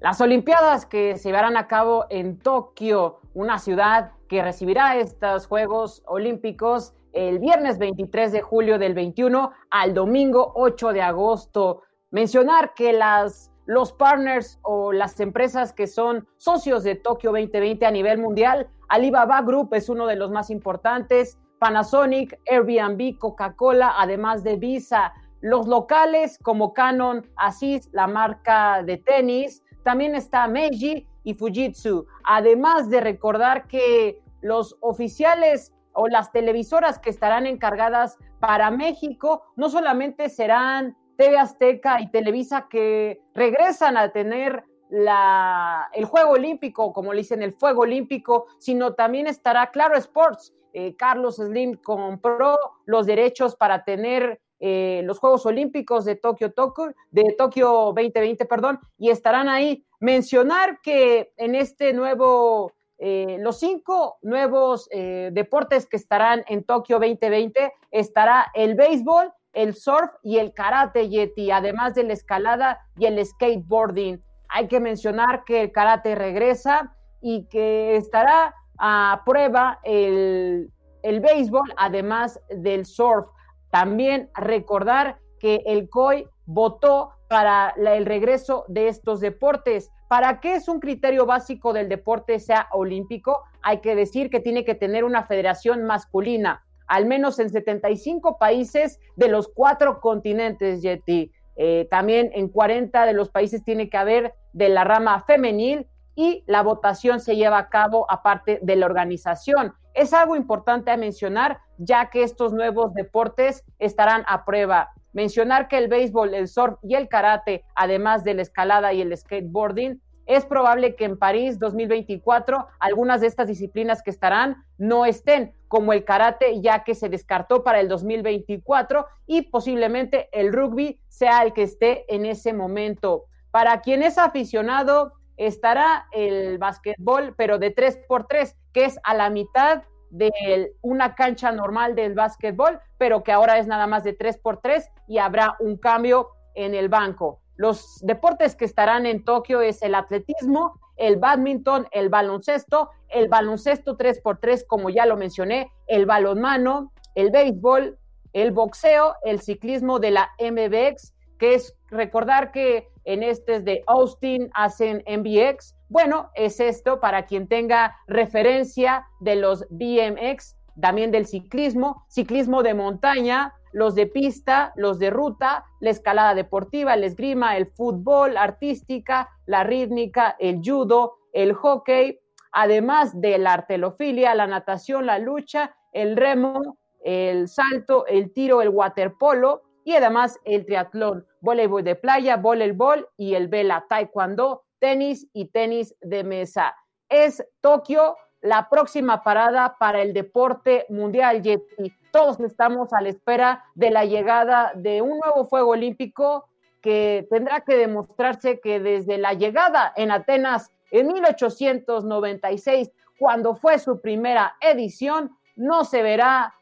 las Olimpiadas que se llevarán a cabo en Tokio, una ciudad que recibirá estos Juegos Olímpicos el viernes 23 de julio del 21 al domingo 8 de agosto. Mencionar que las, los partners o las empresas que son socios de Tokio 2020 a nivel mundial, Alibaba Group es uno de los más importantes, Panasonic, Airbnb, Coca-Cola, además de Visa. Los locales como Canon, Asis, la marca de tenis, también está Meiji y Fujitsu. Además de recordar que los oficiales o las televisoras que estarán encargadas para México no solamente serán TV Azteca y Televisa que regresan a tener la, el Juego Olímpico, como le dicen, el Fuego Olímpico, sino también estará Claro Sports. Eh, Carlos Slim compró los derechos para tener eh, los Juegos Olímpicos de Tokio, Tokio, de Tokio 2020, perdón, y estarán ahí. Mencionar que en este nuevo eh, los cinco nuevos eh, deportes que estarán en Tokio 2020 estará el béisbol, el surf y el karate yeti, además de la escalada y el skateboarding. Hay que mencionar que el karate regresa y que estará a prueba el, el béisbol, además del surf. También recordar que el COI votó para el regreso de estos deportes. ¿Para qué es un criterio básico del deporte sea olímpico? Hay que decir que tiene que tener una federación masculina, al menos en 75 países de los cuatro continentes, Yeti. Eh, también en 40 de los países tiene que haber de la rama femenil y la votación se lleva a cabo aparte de la organización. Es algo importante a mencionar, ya que estos nuevos deportes estarán a prueba. Mencionar que el béisbol, el surf y el karate, además de la escalada y el skateboarding, es probable que en París 2024 algunas de estas disciplinas que estarán no estén, como el karate, ya que se descartó para el 2024 y posiblemente el rugby sea el que esté en ese momento. Para quien es aficionado, estará el básquetbol, pero de 3x3, que es a la mitad de una cancha normal del básquetbol, pero que ahora es nada más de 3x3 y habrá un cambio en el banco. Los deportes que estarán en Tokio es el atletismo, el badminton, el baloncesto, el baloncesto 3x3, como ya lo mencioné, el balonmano, el béisbol, el boxeo, el ciclismo de la MBX, que es recordar que en este de Austin hacen MBX, bueno, es esto para quien tenga referencia de los BMX, también del ciclismo, ciclismo de montaña, los de pista, los de ruta, la escalada deportiva, el esgrima, el fútbol, artística, la rítmica, el judo, el hockey, además de la artelofilia, la natación, la lucha, el remo, el salto, el tiro, el waterpolo y además el triatlón, voleibol de playa, voleibol y el vela, taekwondo, tenis y tenis de mesa. Es Tokio la próxima parada para el deporte mundial, Yeti. Todos estamos a la espera de la llegada de un nuevo fuego olímpico que tendrá que demostrarse que desde la llegada en Atenas en 1896, cuando fue su primera edición, no se verá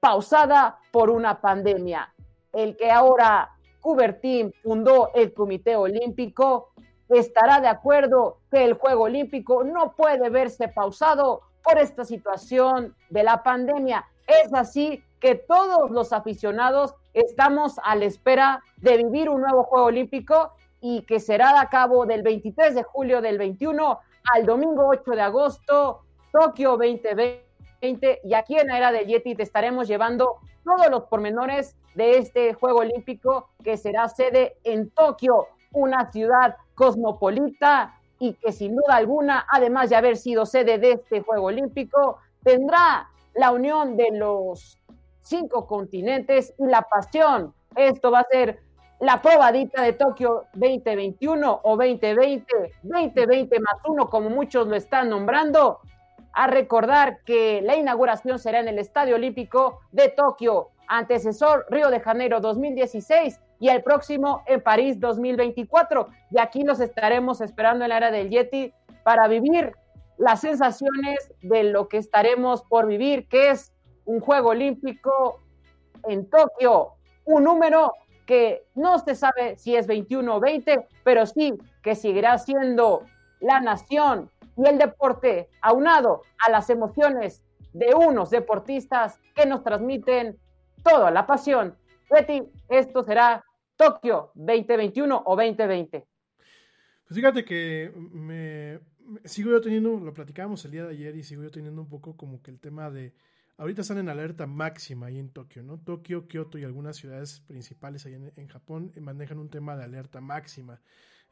pausada por una pandemia. El que ahora Coubertin fundó el Comité Olímpico estará de acuerdo que el Juego Olímpico no puede verse pausado por esta situación de la pandemia. Es así que todos los aficionados estamos a la espera de vivir un nuevo Juego Olímpico y que será a cabo del 23 de julio del 21 al domingo 8 de agosto Tokio 2020 y aquí en la era del Yeti te estaremos llevando todos los pormenores de este Juego Olímpico que será sede en Tokio, una ciudad cosmopolita y que sin duda alguna, además de haber sido sede de este Juego Olímpico, tendrá la unión de los cinco continentes y la pasión. Esto va a ser la probadita de Tokio 2021 o 2020, 2020 más uno, como muchos lo están nombrando. A recordar que la inauguración será en el Estadio Olímpico de Tokio, antecesor Río de Janeiro 2016 y el próximo en París 2024. Y aquí nos estaremos esperando en la era del Yeti para vivir las sensaciones de lo que estaremos por vivir, que es un Juego Olímpico en Tokio, un número que no se sabe si es 21 o 20, pero sí que seguirá siendo la nación y el deporte aunado a las emociones de unos deportistas que nos transmiten toda la pasión. Betty, esto será Tokio 2021 o 2020. Pues fíjate que me, sigo yo teniendo, lo platicábamos el día de ayer y sigo yo teniendo un poco como que el tema de, ahorita están en alerta máxima ahí en Tokio, ¿no? Tokio, Kioto y algunas ciudades principales ahí en, Japón manejan un tema de alerta máxima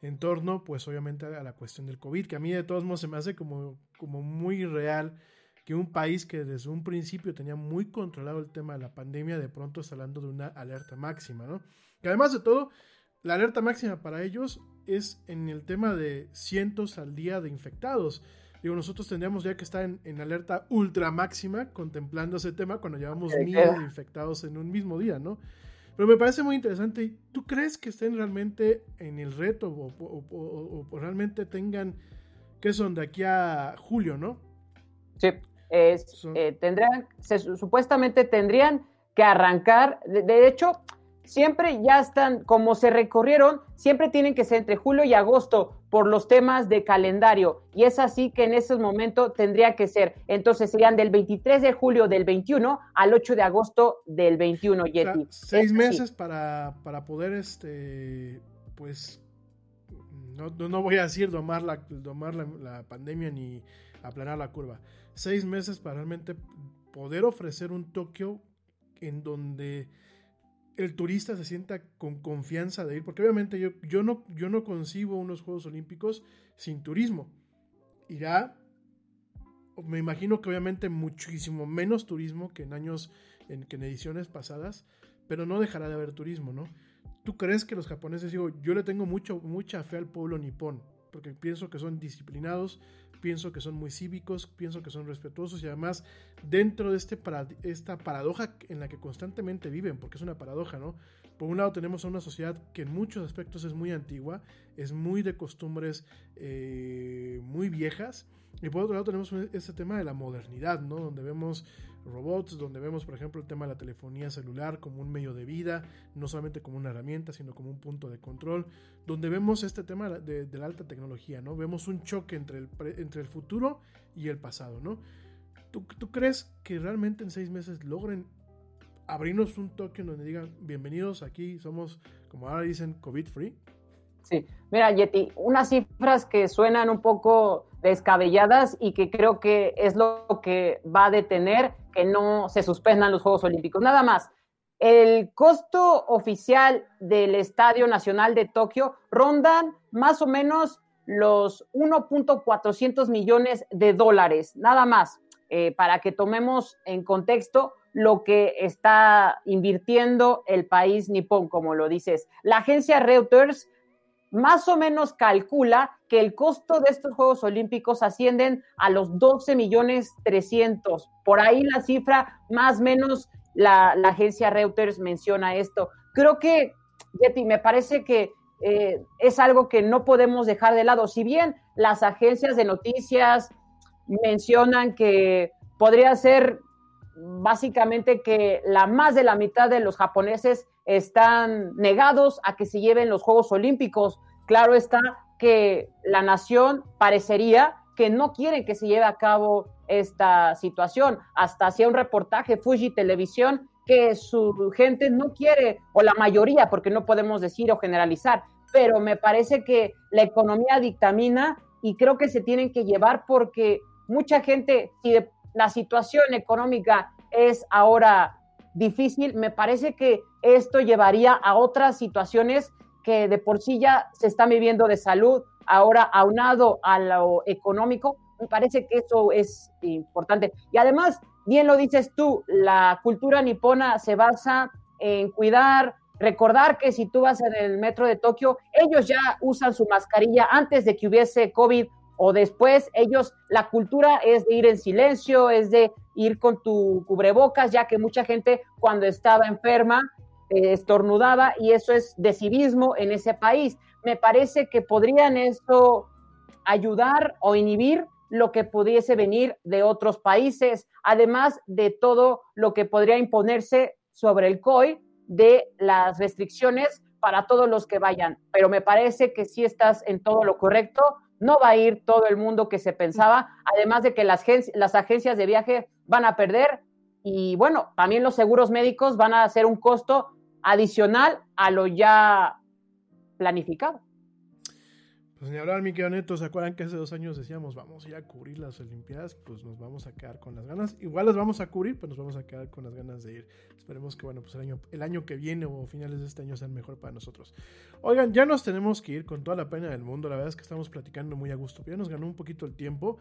en torno, pues obviamente a la cuestión del COVID, que a mí de todos modos se me hace como, como muy real que un país que desde un principio tenía muy controlado el tema de la pandemia, de pronto está hablando de una alerta máxima, ¿no? Que además de todo, la alerta máxima para ellos es en el tema de cientos al día de infectados. Digo, nosotros tendríamos ya que estar en, alerta ultra máxima contemplando ese tema cuando llevamos miles de infectados en un mismo día, ¿no? Pero me parece muy interesante. ¿Tú crees que estén realmente en el reto o, realmente tengan que son de aquí a julio, no? Sí, eh, tendrán, supuestamente tendrían que arrancar. de hecho, siempre ya están, como se recorrieron, siempre tienen que ser entre julio y agosto por los temas de calendario. Y es así que en ese momento tendría que ser. Entonces serían del 23 de julio del 21 al 8 de agosto del 21, Yeti. seis meses para, para, poder, este, pues, no, no, voy a decir domar, la, domar la pandemia ni aplanar la curva. Seis meses para realmente poder ofrecer un Tokio en donde el turista se sienta con confianza de ir, porque obviamente yo, yo, no, yo no concibo unos Juegos Olímpicos sin turismo. Irá, me imagino que obviamente muchísimo menos turismo que en años, en, que en ediciones pasadas, pero no dejará de haber turismo, ¿no? ¿Tú crees que los japoneses, digo, yo le tengo mucho, mucha fe al pueblo nipón, porque pienso que son disciplinados, pienso que son muy cívicos, pienso que son respetuosos y además dentro de este esta paradoja en la que constantemente viven, porque es una paradoja, ¿no? Por un lado tenemos a una sociedad que en muchos aspectos es muy antigua, es muy de costumbres eh, muy viejas, y por otro lado tenemos ese tema de la modernidad, ¿no? Donde vemos robots, donde vemos, por ejemplo, el tema de la telefonía celular como un medio de vida, no solamente como una herramienta, sino como un punto de control, donde vemos este tema de, la alta tecnología, ¿no? Vemos un choque entre el, entre el futuro y el pasado, ¿no? ¿Tú, ¿Tú, crees que realmente en seis meses logren abrirnos un toque donde digan, bienvenidos aquí, somos, como ahora dicen, COVID free? Sí, mira, Yeti, unas cifras que suenan un poco descabelladas y que creo que es lo que va a detener que no se suspendan los Juegos Olímpicos. Nada más, el costo oficial del Estadio Nacional de Tokio rondan más o menos los 1.400 millones de dólares, nada más, eh, para que tomemos en contexto lo que está invirtiendo el país nipón, como lo dices. La agencia Reuters más o menos calcula que el costo de estos Juegos Olímpicos ascienden a los 12 millones 300. Por ahí la cifra, más o menos, la, agencia Reuters menciona esto. Creo que, Betty, me parece que eh, es algo que no podemos dejar de lado. Si bien las agencias de noticias mencionan que podría ser básicamente que la más de la mitad de los japoneses están negados a que se lleven los Juegos Olímpicos. Claro está que la nación parecería que no quiere que se lleve a cabo esta situación. Hasta hacía un reportaje Fuji Televisión que su gente no quiere, o la mayoría, porque no podemos decir o generalizar, pero me parece que la economía dictamina y creo que se tienen que llevar porque mucha gente, si la situación económica es ahora difícil, me parece que esto llevaría a otras situaciones que de por sí ya se están viviendo de salud, ahora aunado a lo económico, me parece que eso es importante. Y además, bien lo dices tú, la cultura nipona se basa en cuidar, recordar que si tú vas en el metro de Tokio, ellos ya usan su mascarilla antes de que hubiese COVID o después, ellos, la cultura es de ir en silencio, es de ir con tu cubrebocas, ya que mucha gente cuando estaba enferma eh, estornudaba y eso es de civismo en ese país. Me parece que podrían eso ayudar o inhibir lo que pudiese venir de otros países, además de todo lo que podría imponerse sobre el COI de las restricciones para todos los que vayan. Pero me parece que sí estás en todo lo correcto. No va a ir todo el mundo que se pensaba, además de que las, las agencias de viaje van a perder y bueno, también los seguros médicos van a ser un costo adicional a lo ya planificado. Pues ni hablar, mi querido Neto, ¿se acuerdan que hace dos años decíamos vamos a ir a cubrir las Olimpiadas? Pues nos vamos a quedar con las ganas. Igual las vamos a cubrir, pues nos vamos a quedar con las ganas de ir. Esperemos que, bueno, pues el año, el año que viene o finales de este año sean mejor para nosotros. Oigan, ya nos tenemos que ir con toda la pena del mundo. La verdad es que estamos platicando muy a gusto. Ya nos ganó un poquito el tiempo.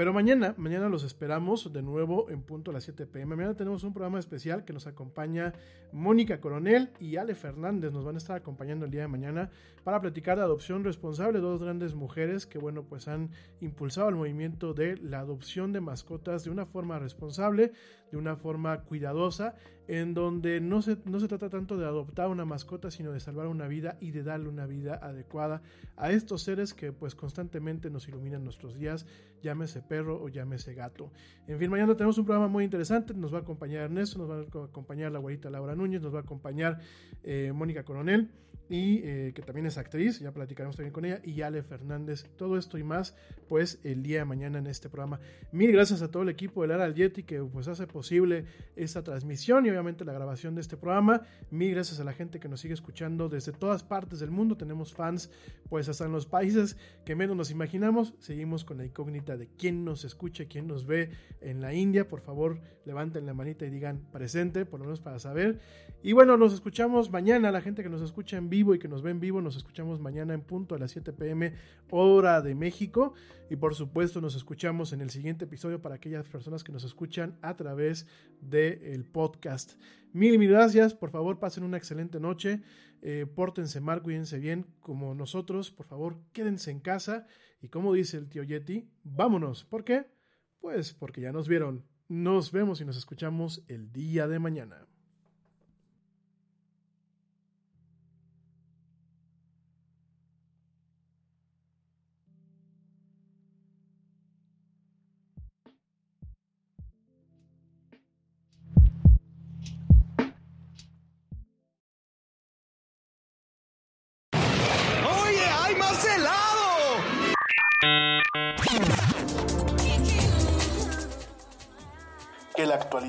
Pero mañana, mañana los esperamos de nuevo en punto a las 7 pm. Mañana tenemos un programa especial que nos acompaña Mónica Coronel y Ale Fernández. Nos van a estar acompañando el día de mañana para platicar de adopción responsable. Dos grandes mujeres que, bueno, pues han impulsado el movimiento de la adopción de mascotas de una forma responsable, de una forma cuidadosa, en donde no se, no se trata tanto de adoptar una mascota, sino de salvar una vida y de darle una vida adecuada a estos seres que pues constantemente nos iluminan nuestros días, llámese perro o llámese gato. En fin, mañana tenemos un programa muy interesante, nos va a acompañar Ernesto, nos va a acompañar la abuelita Laura Núñez, nos va a acompañar eh, Mónica Coronel y eh, que también es actriz, ya platicaremos también con ella, y Ale Fernández. Todo esto y más, pues el día de mañana en este programa. Mil gracias a todo el equipo de Lara al Yeti que pues hace posible esta transmisión y obviamente la grabación de este programa. Mil gracias a la gente que nos sigue escuchando desde todas partes del mundo. Tenemos fans pues hasta en los países que menos nos imaginamos. Seguimos con la incógnita de quién nos escucha, quién nos ve en la India. Por favor, levanten la manita y digan presente, por lo menos para saber. Y bueno, nos escuchamos mañana, la gente que nos escucha en vivo y que nos ve en vivo, nos escuchamos mañana en punto a las 7 pm hora de México. Y por supuesto nos escuchamos en el siguiente episodio para aquellas personas que nos escuchan a través del podcast. Mil, mil gracias, por favor pasen una excelente noche, eh, pórtense mal, cuídense bien como nosotros, por favor quédense en casa y como dice el tío Yeti, vámonos. ¿Por qué? Pues porque ya nos vieron. Nos vemos y nos escuchamos el día de mañana.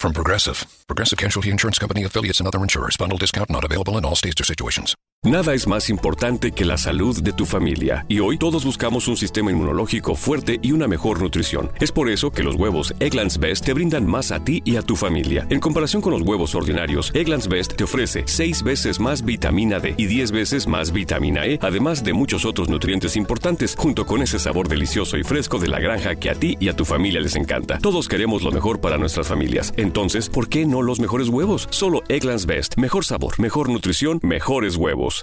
from Progressive. Progressive Casualty Insurance Company affiliates and other insurers. Bundle discount not available in all states or situations. Nada es más importante que la salud de tu familia y hoy todos buscamos un sistema inmunológico fuerte y una mejor nutrición. Es por eso que los huevos Egglands Best te brindan más a ti y a tu familia. En comparación con los huevos ordinarios, Egglands Best te ofrece 6 veces más vitamina D y 10 veces más vitamina E, además de muchos otros nutrientes importantes, junto con ese sabor delicioso y fresco de la granja que a ti y a tu familia les encanta. Todos queremos lo mejor para nuestras familias. Entonces, ¿por qué no los mejores huevos? Solo Egglands Best. Mejor sabor, mejor nutrición, mejores huevos.